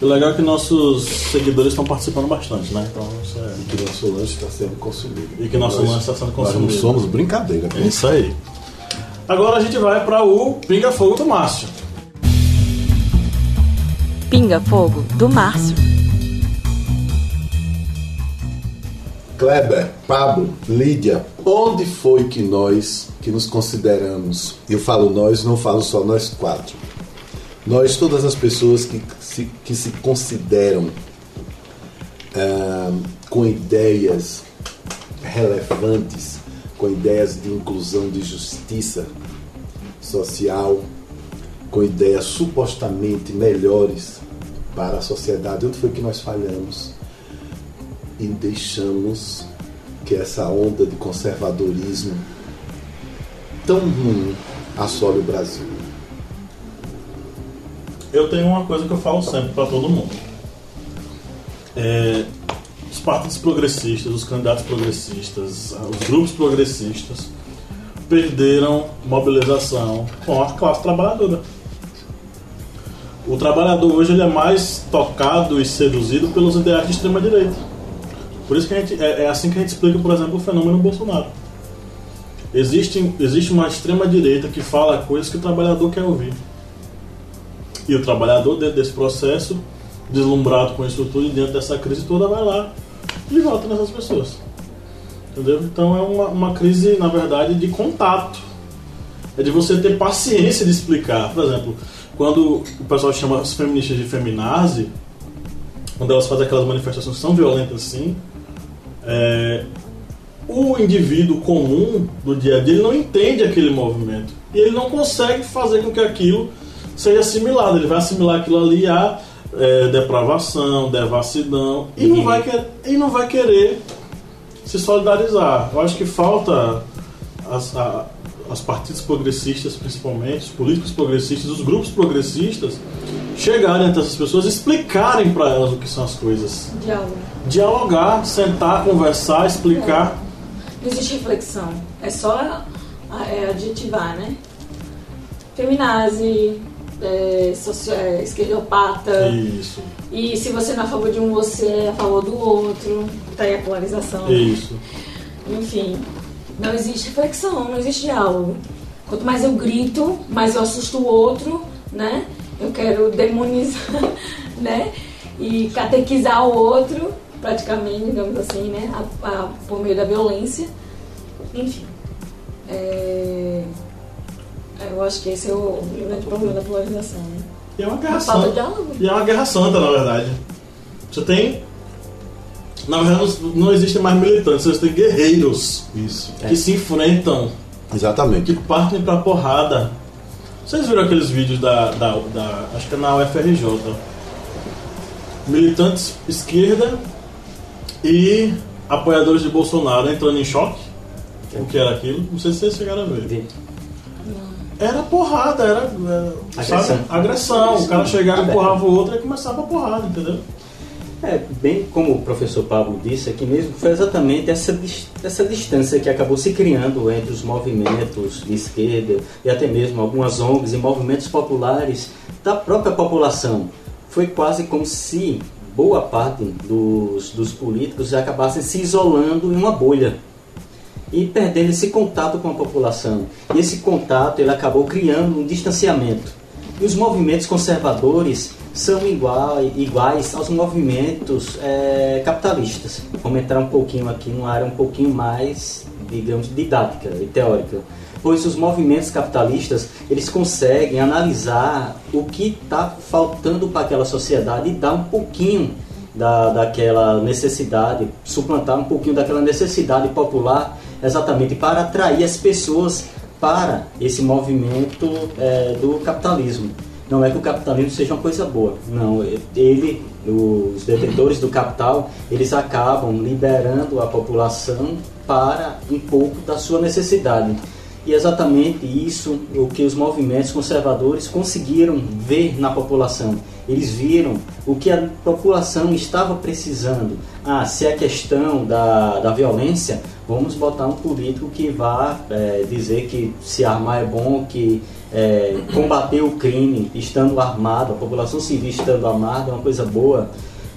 O legal é que nossos seguidores estão participando bastante, né? Então, isso é... E que nosso lanche está sendo consumido. E que nosso lanche está sendo consumido. Nós não somos brincadeira. É isso aí. Agora a gente vai para o Pinga Fogo do Márcio. Pinga Fogo do Márcio. Kleber, Pablo, Lídia, onde foi que nós, que nos consideramos, eu falo nós, não falo só nós quatro, nós, todas as pessoas que se, que se consideram ah, com ideias relevantes, com ideias de inclusão, de justiça social, com ideias supostamente melhores para a sociedade, onde foi que nós falhamos? e deixamos que essa onda de conservadorismo tão ruim assole o Brasil. Eu tenho uma coisa que eu falo sempre para todo mundo. É, os partidos progressistas, os candidatos progressistas, os grupos progressistas perderam mobilização com a classe trabalhadora. Trabalhador hoje ele é mais tocado e seduzido pelos ideais de extrema direita. Por isso que gente, é, é, assim que a gente explica, por exemplo, o fenômeno Bolsonaro. existe, existe uma extrema direita que fala coisas que o trabalhador quer ouvir. E o trabalhador, dentro desse processo, deslumbrado com isso tudo e dentro dessa crise toda, vai lá e vota nessas pessoas. Entendeu? Então é uma, uma crise, na verdade, de contato. É de você ter paciência de explicar. Por exemplo, quando o pessoal chama as feministas de feminazi, quando elas fazem aquelas manifestações são violentas assim, é, o indivíduo comum do dia a dia não entende aquele movimento. E ele não consegue fazer com que aquilo seja assimilado. Ele vai assimilar aquilo ali a é, depravação, devassidão, e não, vai querer, e não vai querer se solidarizar. Eu acho que falta as, a, as partidos progressistas, principalmente, os políticos progressistas, os grupos progressistas, chegarem até essas pessoas e explicarem para elas o que são as coisas. Diálogo. Dialogar, sentar, conversar, explicar. Não existe reflexão. É só é, adjetivar, né? Feminazi, é, socio, é, esquerdopata. Isso, E se você não é a favor de um, você é a favor do outro. Tá aí a polarização. isso. Enfim, não existe reflexão, não existe diálogo. Quanto mais eu grito, mais eu assusto o outro, né? Eu quero demonizar, né? E catequizar o outro, praticamente, digamos assim, né? A- a- por meio da violência. Enfim. É, Eu acho que esse é o grande problema da polarização, né? E é uma guerra santa. E é uma guerra santa, na verdade. Você tem. Na verdade, não não existem mais militantes, você tem guerreiros Isso. que se enfrentam, Exatamente. que partem pra porrada. Vocês viram aqueles vídeos da, da, da- Acho que é na UFRJ. Militantes esquerda e apoiadores de Bolsonaro entrando em choque. O que era aquilo? Não sei se vocês chegaram a ver. Vi. Era porrada, era. era, Agressão. Sabe? Agressão. O cara chegava, empurrava o outro e começava a porrada, entendeu? É, bem como o professor Pablo disse aqui mesmo, foi exatamente essa, essa distância que acabou se criando entre os movimentos de esquerda e até mesmo algumas ONGs e movimentos populares da própria população. Foi quase como se boa parte dos, dos políticos acabassem se isolando em uma bolha e perdendo esse contato com a população. E esse contato ele acabou criando um distanciamento. E os movimentos conservadores são iguais aos movimentos eh, capitalistas. Vamos entrar um pouquinho aqui numa área um pouquinho mais, digamos, didática e teórica. Pois os movimentos capitalistas, eles conseguem analisar o que está faltando para aquela sociedade e dar um pouquinho da, daquela necessidade, suplantar um pouquinho daquela necessidade popular, exatamente para atrair as pessoas para esse movimento eh, do capitalismo. Não é que o capitalismo seja uma coisa boa, não. Ele, os detentores do capital, eles acabam liberando a população para um pouco da sua necessidade. E exatamente isso o que os movimentos conservadores conseguiram ver na população. Eles viram o que a população estava precisando. Ah, se é questão da, da violência, vamos botar um político que vá eh, dizer que se armar é bom, que eh, combater o crime estando armado, a população civil estando armada é uma coisa boa.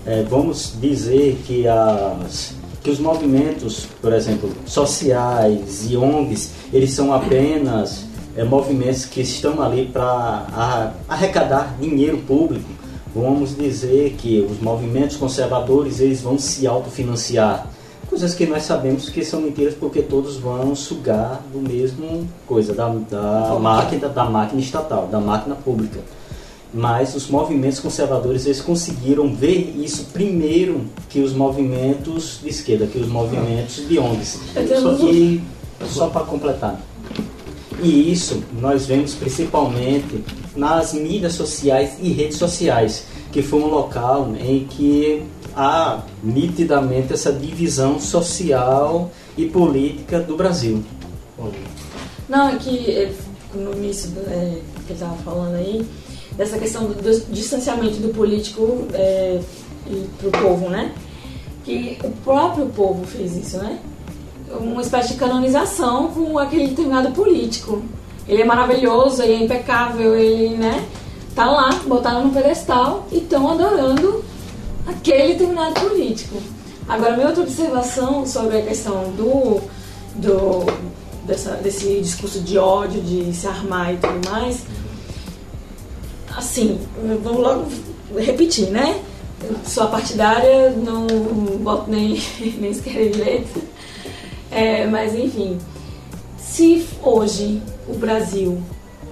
Eh, vamos dizer que as que os movimentos, por exemplo, sociais e ONGs, eles são apenas é, movimentos que estão ali para arrecadar dinheiro público. Vamos dizer que os movimentos conservadores eles vão se autofinanciar. Coisas que nós sabemos que são mentiras porque todos vão sugar do mesmo coisa, da, da máquina, da máquina estatal, da máquina pública mas os movimentos conservadores eles conseguiram ver isso primeiro que os movimentos de esquerda, que os movimentos de ONGs. E só para completar. E isso nós vemos principalmente nas mídias sociais e redes sociais, que foi um local em que há nitidamente essa divisão social e política do Brasil. Não, é que é, no início é, que ele estava falando aí, dessa questão do, do distanciamento do político é, e pro povo, né? Que o próprio povo fez isso, né? Uma espécie de canonização com aquele determinado político. Ele é maravilhoso, ele é impecável, ele, né? Tá lá, botaram no pedestal e estão adorando aquele determinado político. Agora, minha outra observação sobre a questão do, do dessa, desse discurso de ódio, de se armar e tudo mais, assim, vamos logo repetir, né? Sou partidária, não boto nem, nem esquerda direita. É, mas enfim, se hoje o Brasil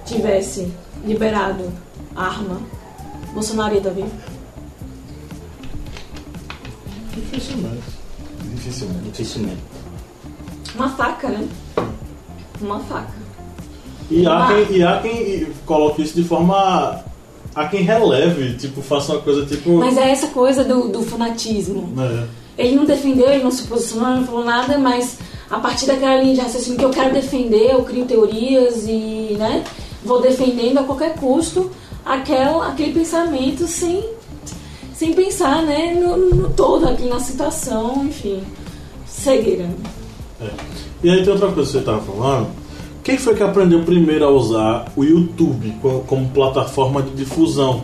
tivesse liberado arma, Bolsonaro ia estar vivo? Dificilmente. Dificilmente. Dificilmente. Uma faca, né? Uma faca. E há, quem, e há quem coloque isso de forma. Há quem releve, tipo, faça uma coisa tipo. Mas é essa coisa do, do fanatismo. É. Ele não defendeu, ele não se posicionou, não falou nada, mas a partir daquela linha de raciocínio que eu quero defender, eu crio teorias e né, vou defendendo a qualquer custo aquele pensamento sem, sem pensar né, no, no todo, aqui na situação, enfim. Cegueira. É. E aí tem outra coisa que você estava falando. Quem foi que aprendeu primeiro a usar o YouTube co- como plataforma de difusão?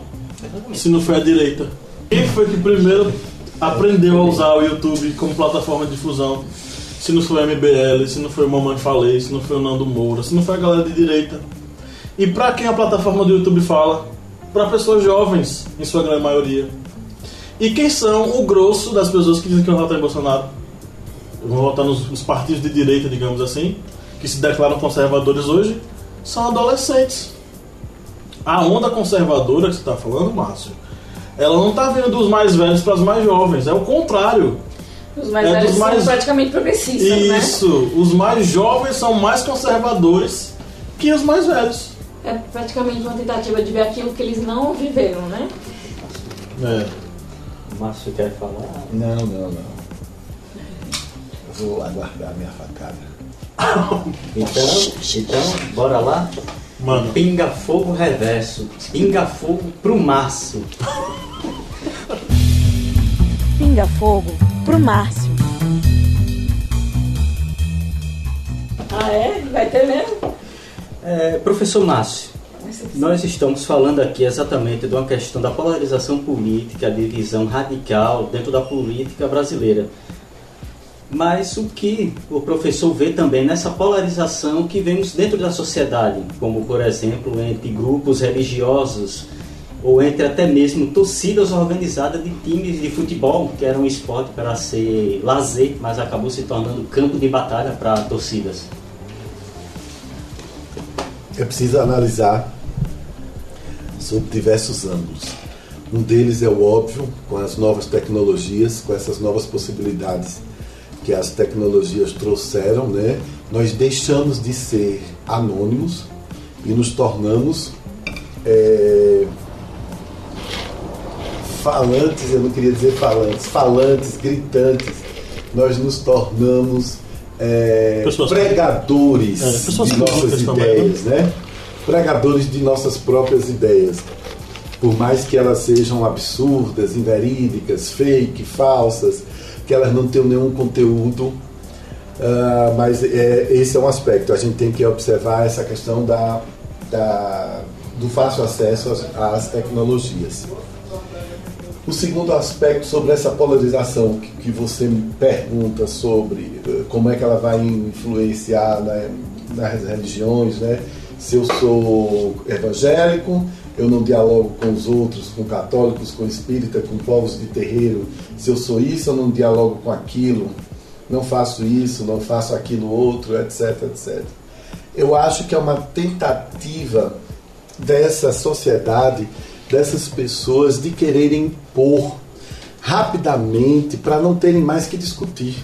Se não foi a direita. Quem foi que primeiro aprendeu a usar o YouTube como plataforma de difusão? Se não foi o MBL, se não foi o Mamãe Falei, se não foi o Nando Moura, se não foi a galera de direita. E pra quem a plataforma do YouTube fala? Pra pessoas jovens, em sua grande maioria. E quem são o grosso das pessoas que dizem que vão votar em Bolsonaro? vão votar nos, nos partidos de direita, digamos assim, que se declaram conservadores hoje, são adolescentes. A onda conservadora que você está falando, Márcio, ela não está vindo dos mais velhos para os mais jovens, é o contrário. Os mais É velhos dos são mais- praticamente progressistas, né? Isso, os mais jovens são mais conservadores que os mais velhos. É praticamente uma tentativa de ver aquilo que eles não viveram, né? É. O Márcio quer falar? Não, não, não. Eu vou aguardar a minha facada. Então, então, bora lá? Mano, Pinga fogo reverso. Pinga fogo pro Márcio. Pinga fogo pro Márcio. Ah, é? Vai ter mesmo? É, professor Márcio, nós estamos falando aqui exatamente de uma questão da polarização política, a divisão radical dentro da política brasileira. Mas o que o professor vê também nessa polarização que vemos dentro da sociedade, como por exemplo entre grupos religiosos ou entre até mesmo torcidas organizadas de times de futebol, que era um esporte para ser lazer, mas acabou se tornando campo de batalha para torcidas. É preciso analisar sob diversos ângulos. Um deles é o óbvio, com as novas tecnologias, com essas novas possibilidades que as tecnologias trouxeram, né? Nós deixamos de ser anônimos e nos tornamos é, falantes, eu não queria dizer falantes, falantes, gritantes. Nós nos tornamos é, pregadores É, de nossas também, ideias, né? Pregadores de nossas próprias ideias. Por mais que elas sejam absurdas, inverídicas, fake, falsas, que elas não tenham nenhum conteúdo, ah, mas é, esse é um aspecto. A gente tem que observar essa questão da, da- do fácil acesso às, às tecnologias. O segundo aspecto sobre essa polarização que, que você me pergunta sobre eh, como é que ela vai influenciar né, nas religiões, né? Se eu sou evangélico, eu não dialogo com os outros, com católicos, com espírita, com povos de terreiro. Se eu sou isso, eu não dialogo com aquilo. Não faço isso, não faço aquilo outro, etc, etc. Eu acho que é uma tentativa dessa sociedade, dessas pessoas, de quererem impor rapidamente para não terem mais que discutir.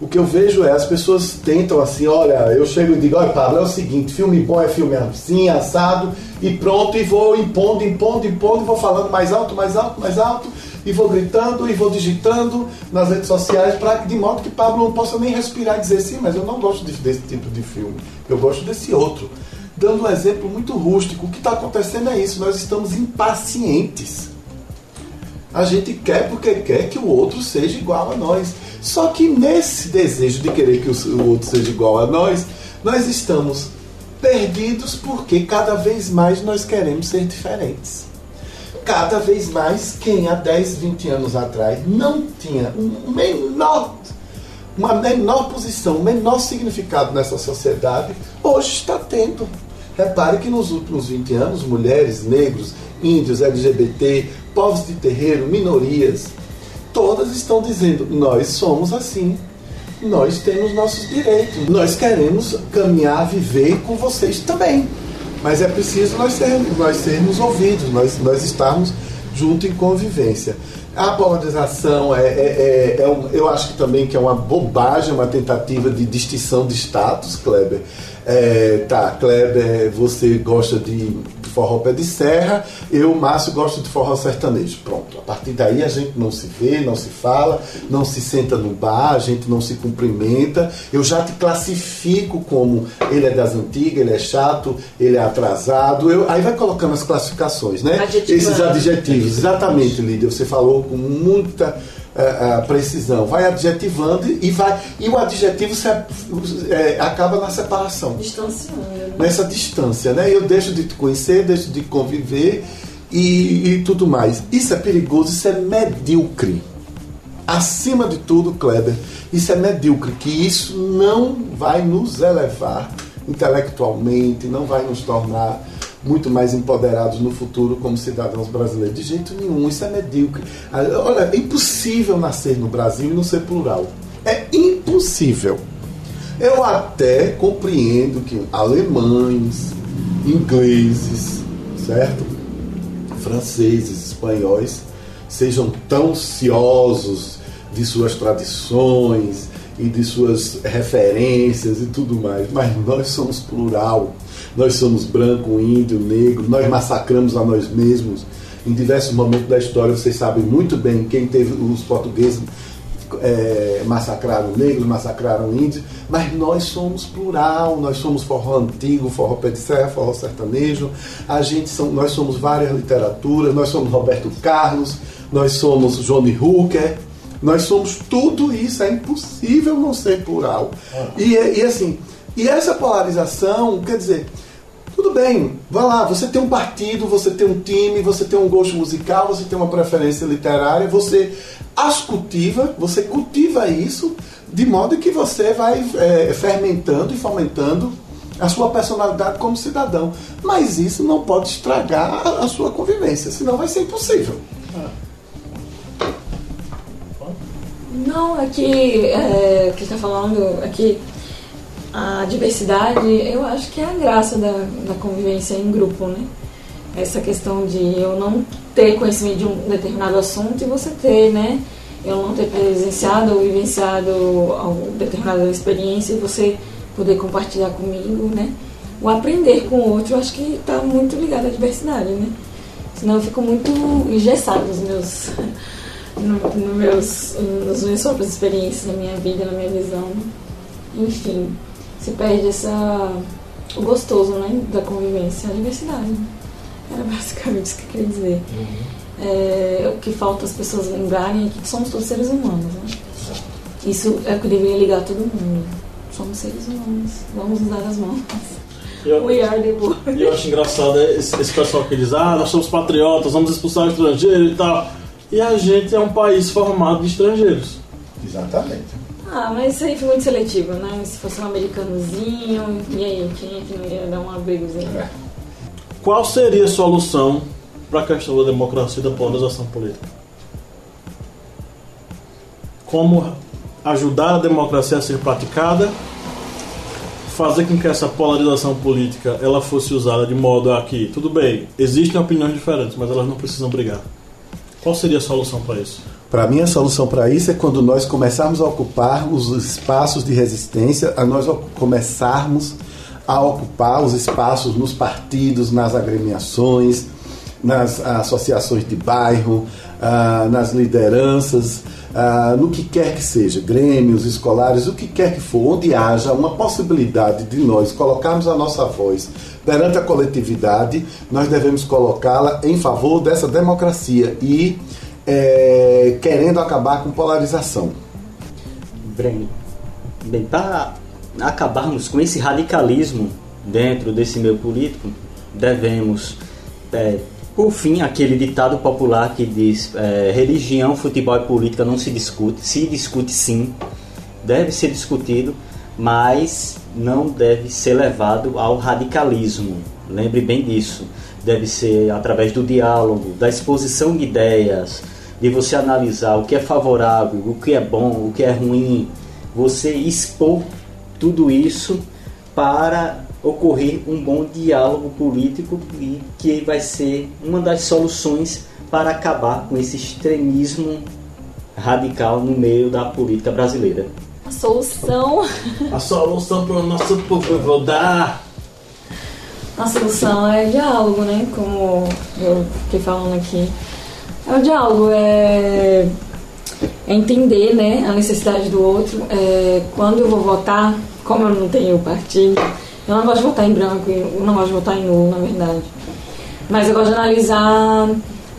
O que eu vejo é as pessoas tentam assim, olha, eu chego e digo, olha Pablo, é o seguinte, filme bom é filme assim, assado, e pronto, e vou impondo, impondo, impondo, e vou falando mais alto, mais alto, mais alto, e vou gritando, e vou digitando nas redes sociais, pra, de modo que Pablo não possa nem respirar e dizer, sim, mas eu não gosto de- desse tipo de filme, eu gosto desse outro. Dando um exemplo muito rústico, o que está acontecendo é isso, nós estamos impacientes. A gente quer porque quer que o outro seja igual a nós. Só que nesse desejo de querer que o outro seja igual a nós, nós estamos perdidos porque cada vez mais nós queremos ser diferentes. Cada vez mais, quem há 10, 20 anos atrás não tinha um menor uma menor posição, um menor significado nessa sociedade, hoje está tendo. Repare que nos últimos 20 anos, mulheres, negros, índios, LGBT, povos de terreiro, minorias, todas estão dizendo: nós somos assim, nós temos nossos direitos, nós queremos caminhar, viver com vocês também. Mas é preciso nós sermos, nós sermos ouvidos, nós, nós estarmos junto em convivência. A polarização é, é, é, é um, eu acho que também que é uma bobagem, uma tentativa de distinção de status, Kleber. É, tá, Kleber, você gosta de forró pé de serra, eu, Márcio, gosto de forró sertanejo. Pronto, a partir daí a gente não se vê, não se fala, não se senta no bar, a gente não se cumprimenta. Eu já te classifico como ele é das antigas, ele é chato, ele é atrasado. Eu, aí vai colocando as classificações, né? Esses adjetivos. Exatamente, Lídia, você falou com muita uh, precisão. Vai adjetivando e vai. E o adjetivo se, é, acaba na separação. Distanciando. Nessa distância, né? Eu deixo de te conhecer, deixo de conviver e, e tudo mais. Isso é perigoso, isso é medíocre. Acima de tudo, Kleber, isso é medíocre, que isso não vai nos elevar intelectualmente, não vai nos tornar muito mais empoderados no futuro como cidadãos brasileiros. De jeito nenhum, isso é medíocre. Ah, olha, é impossível nascer no Brasil e não ser plural. É impossível. Eu até compreendo que alemães, ingleses, certo? Franceses, espanhóis sejam tão ciosos de suas tradições e de suas referências e tudo mais, mas nós somos plural nós somos branco, índio, negro, nós massacramos a nós mesmos. Em diversos momentos da história, vocês sabem muito bem quem teve os portugueses é, massacraram negros, massacraram índios, mas nós somos plural, nós somos forró antigo, forró pé de serra, forró sertanejo, a gente são, nós somos várias literaturas, nós somos Roberto Carlos, nós somos Johnny Hooker, nós somos tudo isso, é impossível não ser plural. Ah. E, e assim, e essa polarização, quer dizer, tudo bem, vá lá, você tem um partido, você tem um time, você tem um gosto musical, você tem uma preferência literária, você as cultiva, você cultiva isso de modo que você vai é, fermentando e fomentando a sua personalidade como cidadão. Mas isso não pode estragar a, sua convivência, senão vai ser impossível. Não, aqui, é, o que está falando aqui a diversidade, eu acho que é a graça da, da convivência em grupo, né? Essa questão de eu não ter conhecimento de um determinado assunto e você ter, né? Eu não ter presenciado ou vivenciado alguma determinada experiência e você poder compartilhar comigo, né? O aprender com o outro, eu acho que está muito ligado à diversidade, né? Senão eu fico muito engessado nos meus, no, no meus, nas minhas próprias experiências, na minha vida, na minha visão. Enfim, se perde essa, o gostoso né, da convivência, a diversidade. Era basicamente isso que eu queria dizer. Uhum. É, o que falta as pessoas lembrarem é que somos todos seres humanos. Né? Isso é o que deveria ligar todo mundo. Somos seres humanos. Vamos nos dar as mãos. Eu, We are the world. E eu acho engraçado esse, esse pessoal que diz, ah, nós somos patriotas, vamos expulsar o estrangeiro e tal. E a gente é um país formado de estrangeiros. Exatamente. Ah, mas isso aí foi muito seletivo, né? Se fosse um americanozinho, e aí, quem é que não ia dar um abrigozinho? É. Qual seria a solução para a questão da democracia e da polarização política? Como ajudar a democracia a ser praticada, fazer com que essa polarização política ela fosse usada de modo a que, tudo bem, existem opiniões diferentes, mas elas não precisam brigar. Qual seria a solução para isso? Para mim, a solução para isso é quando nós começarmos a ocupar os espaços de resistência, a nós começarmos a ocupar os espaços nos partidos, nas agremiações, nas associações de bairro, ah, nas lideranças, ah, no que quer que seja, grêmios, escolares, o que quer que for, onde haja uma possibilidade de nós colocarmos a nossa voz perante a coletividade, nós devemos colocá-la em favor dessa democracia e é, querendo acabar com polarização. Bem, bem para acabarmos com esse radicalismo dentro desse meio político, devemos, é, por fim, aquele ditado popular que diz é, religião, futebol e política não se discute, se discute sim, deve ser discutido, mas não deve ser levado ao radicalismo. Lembre bem disso. Deve ser através do diálogo, da exposição de ideias, de você analisar o que é favorável, o que é bom, o que é ruim, você expor tudo isso para ocorrer um bom diálogo político e que vai ser uma das soluções para acabar com esse extremismo radical no meio da política brasileira. A solução. A solução para o nosso povo vou dar. A solução é diálogo, né? Como eu fiquei falando aqui. É o diálogo, é, é entender né, a necessidade do outro. É, quando eu vou votar, como eu não tenho partido, eu não gosto de votar em branco, eu não gosto de votar em nulo, na verdade. Mas eu gosto de analisar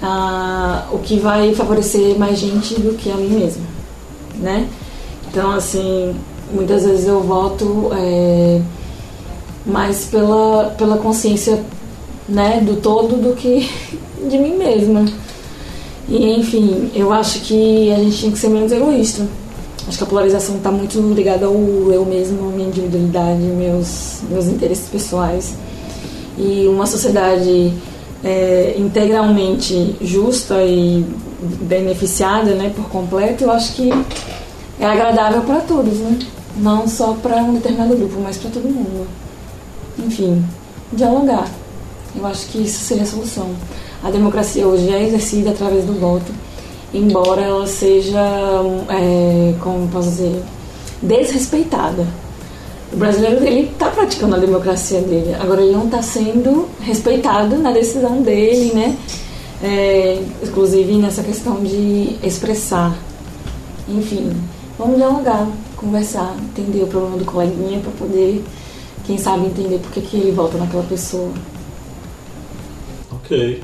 ah, o que vai favorecer mais gente do que a mim mesma, né? Então, assim, muitas vezes eu voto é, mais pela, pela consciência né, do todo do que de mim mesma. E, enfim, eu acho que a gente tinha que ser menos egoísta. Acho que a polarização está muito ligada ao eu mesmo, minha individualidade, meus, meus interesses pessoais. E uma sociedade é, integralmente justa e beneficiada né, por completo, eu acho que é agradável para todos, né? Não só para um determinado grupo, mas para todo mundo. Enfim, dialogar. Eu acho que isso seria a solução a democracia hoje é exercida através do voto, embora ela seja, é, como posso dizer, desrespeitada. O brasileiro ele está praticando a democracia dele, agora ele não está sendo respeitado na decisão dele, né? É, inclusive nessa questão de expressar. Enfim, vamos dialogar, conversar, entender o problema do coleguinha para poder, quem sabe, entender por que, que ele vota naquela pessoa. Ok.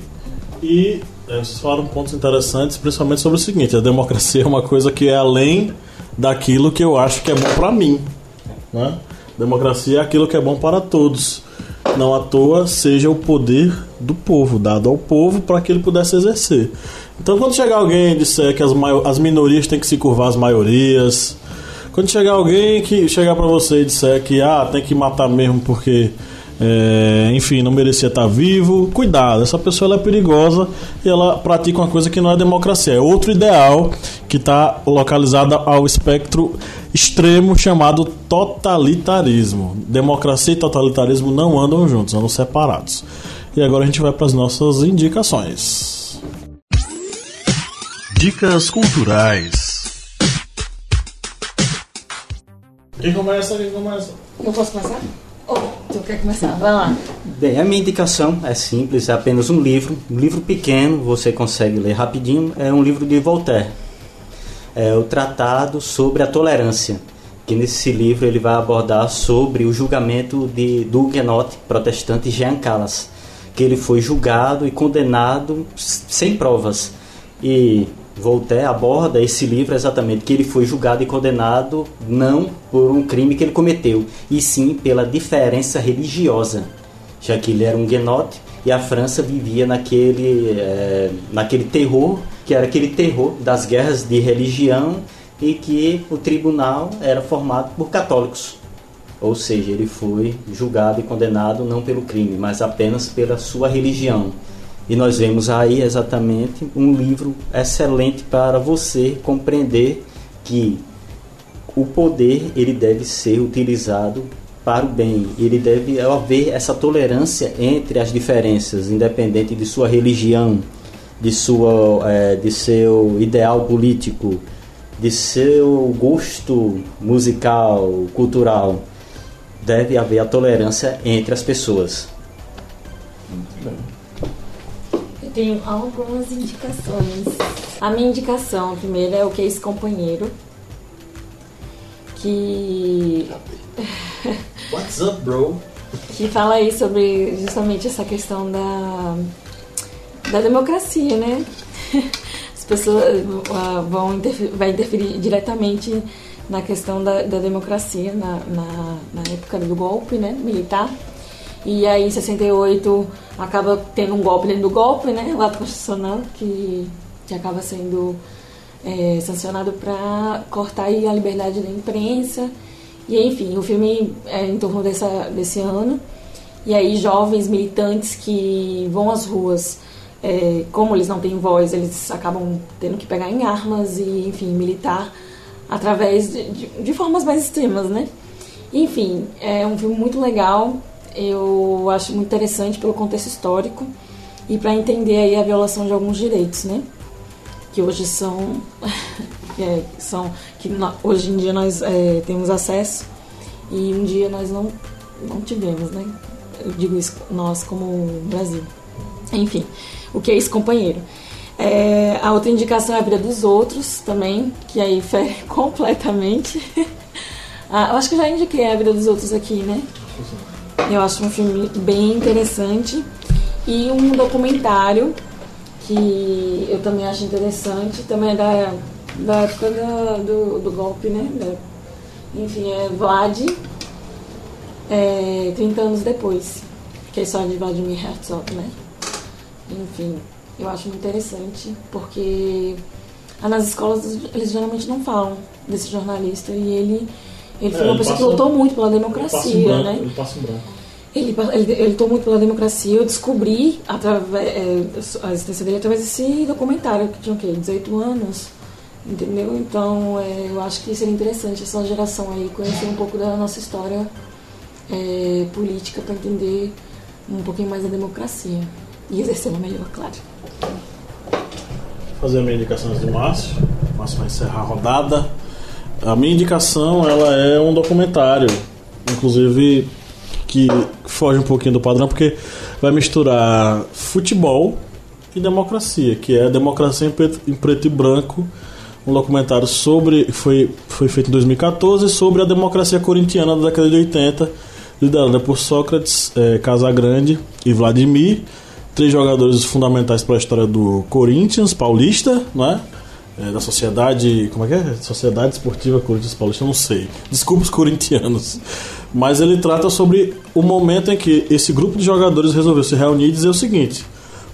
E é, vocês falaram pontos interessantes, principalmente sobre o seguinte: a democracia é uma coisa que é além daquilo que eu acho que é bom para mim. Né? Democracia é aquilo que é bom para todos. Não à toa seja o poder do povo, dado ao povo para que ele pudesse exercer. Então, quando chegar alguém e disser que as, as minorias têm que se curvar às maiorias, quando chegar alguém que chegar para você e disser que ah, tem que matar mesmo porque é, enfim, não merecia estar vivo. Cuidado, essa pessoa ela é perigosa e ela pratica uma coisa que não é democracia, é outro ideal que está localizado ao espectro extremo chamado totalitarismo. Democracia e totalitarismo não andam juntos, andam separados. E agora a gente vai para as nossas indicações. Dicas culturais. Quem começa? Quem começa? Eu posso começar? Oh, tu quer começar? Vai lá. Bem, a minha indicação é simples, é apenas um livro, um livro pequeno, você consegue ler rapidinho, é um livro de Voltaire. É o Tratado sobre a Tolerância, que nesse livro ele vai abordar sobre o julgamento de, do huguenote protestante Jean Calas, que ele foi julgado e condenado sem provas. E Voltaire aborda esse livro exatamente que ele foi julgado e condenado não por um crime que ele cometeu, e sim pela diferença religiosa, já que ele era um guenote e a França vivia naquele, é, naquele terror, que era aquele terror das guerras de religião e que o tribunal era formado por católicos. Ou seja, ele foi julgado e condenado não pelo crime, mas apenas pela sua religião. E nós vemos aí exatamente um livro excelente para você compreender que o poder ele deve ser utilizado para o bem. Ele deve haver essa tolerância entre as diferenças, independente de sua religião, de sua, é, de seu ideal político, de seu gosto musical, cultural. Deve haver a tolerância entre as pessoas. Tenho algumas indicações. A minha indicação, primeira, é o que é esse companheiro. Que. What's up, bro? que fala aí sobre justamente essa questão da, da democracia, né? As pessoas uh, vão interferir, vai interferir diretamente na questão da, da democracia na, na, na época do golpe né, militar. E aí, em 68, acaba tendo um golpe dentro do golpe, né? O ato constitucional, que, que acaba sendo é, sancionado para cortar a liberdade da imprensa. E enfim, o filme é em torno dessa, desse ano. E aí jovens militantes que vão às ruas, é, como eles não têm voz, eles acabam tendo que pegar em armas e, enfim, militar através de, de, de formas mais extremas, né? Enfim, é um filme muito legal. Eu acho muito interessante pelo contexto histórico e para entender aí a violação de alguns direitos, né? Que hoje são, é, são que hoje em dia nós é, temos acesso e um dia nós não não tivemos, né? Eu digo isso nós como Brasil. Enfim, o que é esse companheiro? É, a outra indicação é a vida dos outros também, que aí fere completamente. ah, eu acho que já indiquei a vida dos outros aqui, né? Eu acho um filme bem interessante e um documentário que eu também acho interessante, também é da, da época da, do, do golpe, né? Da, enfim, é Vlad, é, 30 anos depois, que é história de Vladimir Herzog, né? Enfim, eu acho muito interessante, porque nas escolas eles geralmente não falam desse jornalista e ele, ele foi É, uma pessoa que lutou muito pela democracia, branco, né? Ele passa em branco. Ele, ele, ele lutou muito pela democracia. Eu descobri através, é, a existência dele através desse documentário, que tinha o quê? 18 anos. Entendeu? Então, é, eu acho que seria interessante essa geração aí conhecer um pouco da nossa história é, política para entender um pouquinho mais da democracia. E exercê-la melhor, claro. fazer a minha indicação de Márcio. Márcio vai encerrar a rodada. A minha indicação ela é um documentário, inclusive que foge um pouquinho do padrão, porque vai misturar futebol e democracia, que é Democracia em Preto, em Preto e Branco, um documentário sobre foi, foi feito em 2014 sobre a democracia corintiana da década de 80, liderada por Sócrates, eh, Casagrande e Vladimir, três jogadores fundamentais para a história do Corinthians Paulista, né? É, da sociedade, como é que é? Sociedade Esportiva Corinthians Paulista, não sei. Desculpa os corintianos. Mas ele trata sobre o momento em que esse grupo de jogadores resolveu se reunir e dizer o seguinte: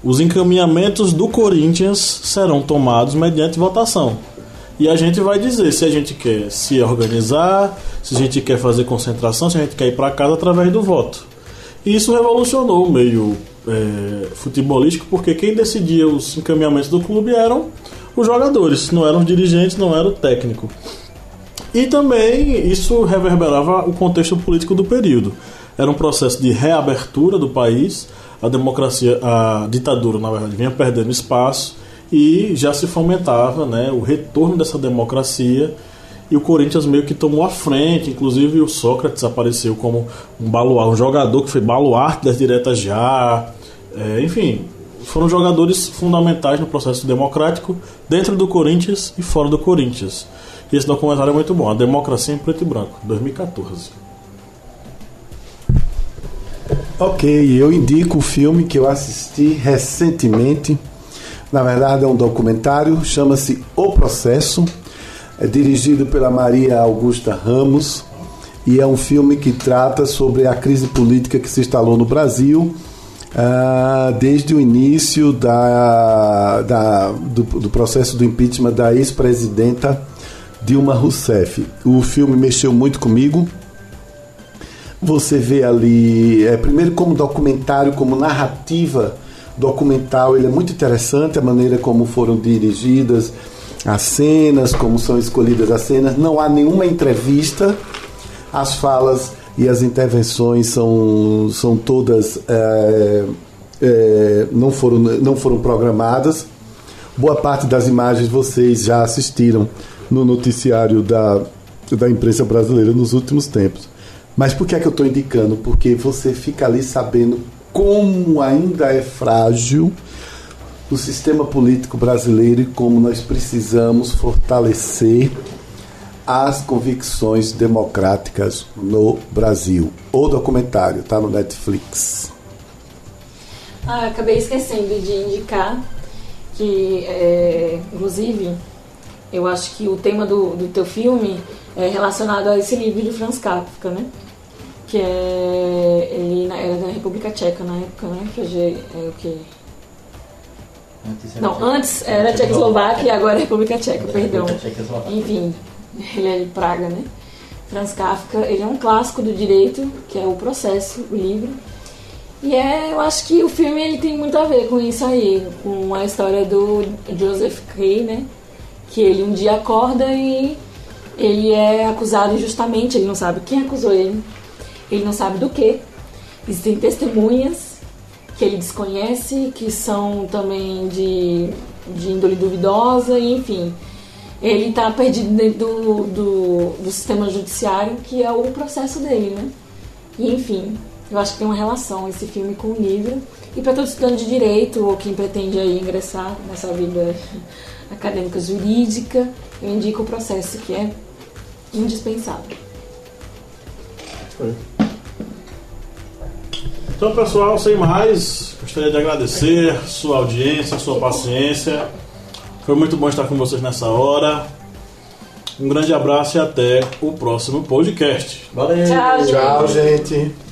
os encaminhamentos do Corinthians serão tomados mediante votação. E a gente vai dizer se a gente quer se organizar, se a gente quer fazer concentração, se a gente quer ir para casa através do voto. E isso revolucionou o meio é, futebolístico, porque quem decidia os encaminhamentos do clube eram os jogadores, não eram os dirigentes, não era o técnico. E também isso reverberava o contexto político do período. Era um processo de reabertura do país, a democracia, a ditadura, na verdade, vinha perdendo espaço e já se fomentava né, o retorno dessa democracia e o Corinthians meio que tomou a frente, inclusive o Sócrates apareceu como um baluarte, um jogador que foi baluarte das diretas já, é, enfim, foram jogadores fundamentais no processo democrático dentro do Corinthians e fora do Corinthians. E esse documentário é muito bom, A Democracia em Preto e Branco, 2014. Ok, eu indico o filme que eu assisti recentemente. Na verdade, é um documentário, chama-se O Processo. É dirigido pela Maria Augusta Ramos e é um filme que trata sobre a crise política que se instalou no Brasil ah, desde o início da, da- do, do processo do impeachment da ex-presidenta Dilma Rousseff. O filme mexeu muito comigo. Você vê ali, é, primeiro como documentário, como narrativa documental, ele é muito interessante, a maneira como foram dirigidas as cenas, como são escolhidas as cenas. Não há nenhuma entrevista, as falas e as intervenções são, são todas é, é, não, foram, não foram programadas. Boa parte das imagens vocês já assistiram no noticiário da, da imprensa brasileira nos últimos tempos. Mas por que é que eu estou indicando? Porque você fica ali sabendo como ainda é frágil o sistema político brasileiro e como nós precisamos fortalecer as convicções democráticas no Brasil. O documentário está no Netflix. Ah, acabei esquecendo de indicar que, é, inclusive, eu acho que o tema do, do teu filme é relacionado a esse livro de Franz Kafka, né? Que é. Ele na- era da República Tcheca na época, né? Que hoje é, é o quê? Antes era Não, antes era Tchecoslováquia e agora é República Tcheca, perdão. Enfim, ele é de Praga, né? Franz Kafka, ele é um clássico do direito, que é o processo, o livro. E é, eu acho que o filme ele tem muito a ver com isso aí, com a história do Joseph Kay, né? Que ele um dia acorda e ele é acusado injustamente, ele não sabe quem acusou ele, ele não sabe do que. Existem testemunhas que ele desconhece, que são também de, de índole duvidosa, enfim. Ele está perdido dentro do, do, do sistema judiciário, que é o processo dele, né? E enfim, eu acho que tem uma relação esse filme com o livro. E para todo estudante de direito ou quem pretende aí ingressar nessa vida acadêmica jurídica, eu indico o processo que é indispensável. Então, pessoal, sem mais, gostaria de agradecer sua audiência, sua paciência. Foi muito bom estar com vocês nessa hora. Um grande abraço e até o próximo podcast. Valeu! Tchau, gente. Tchau, gente.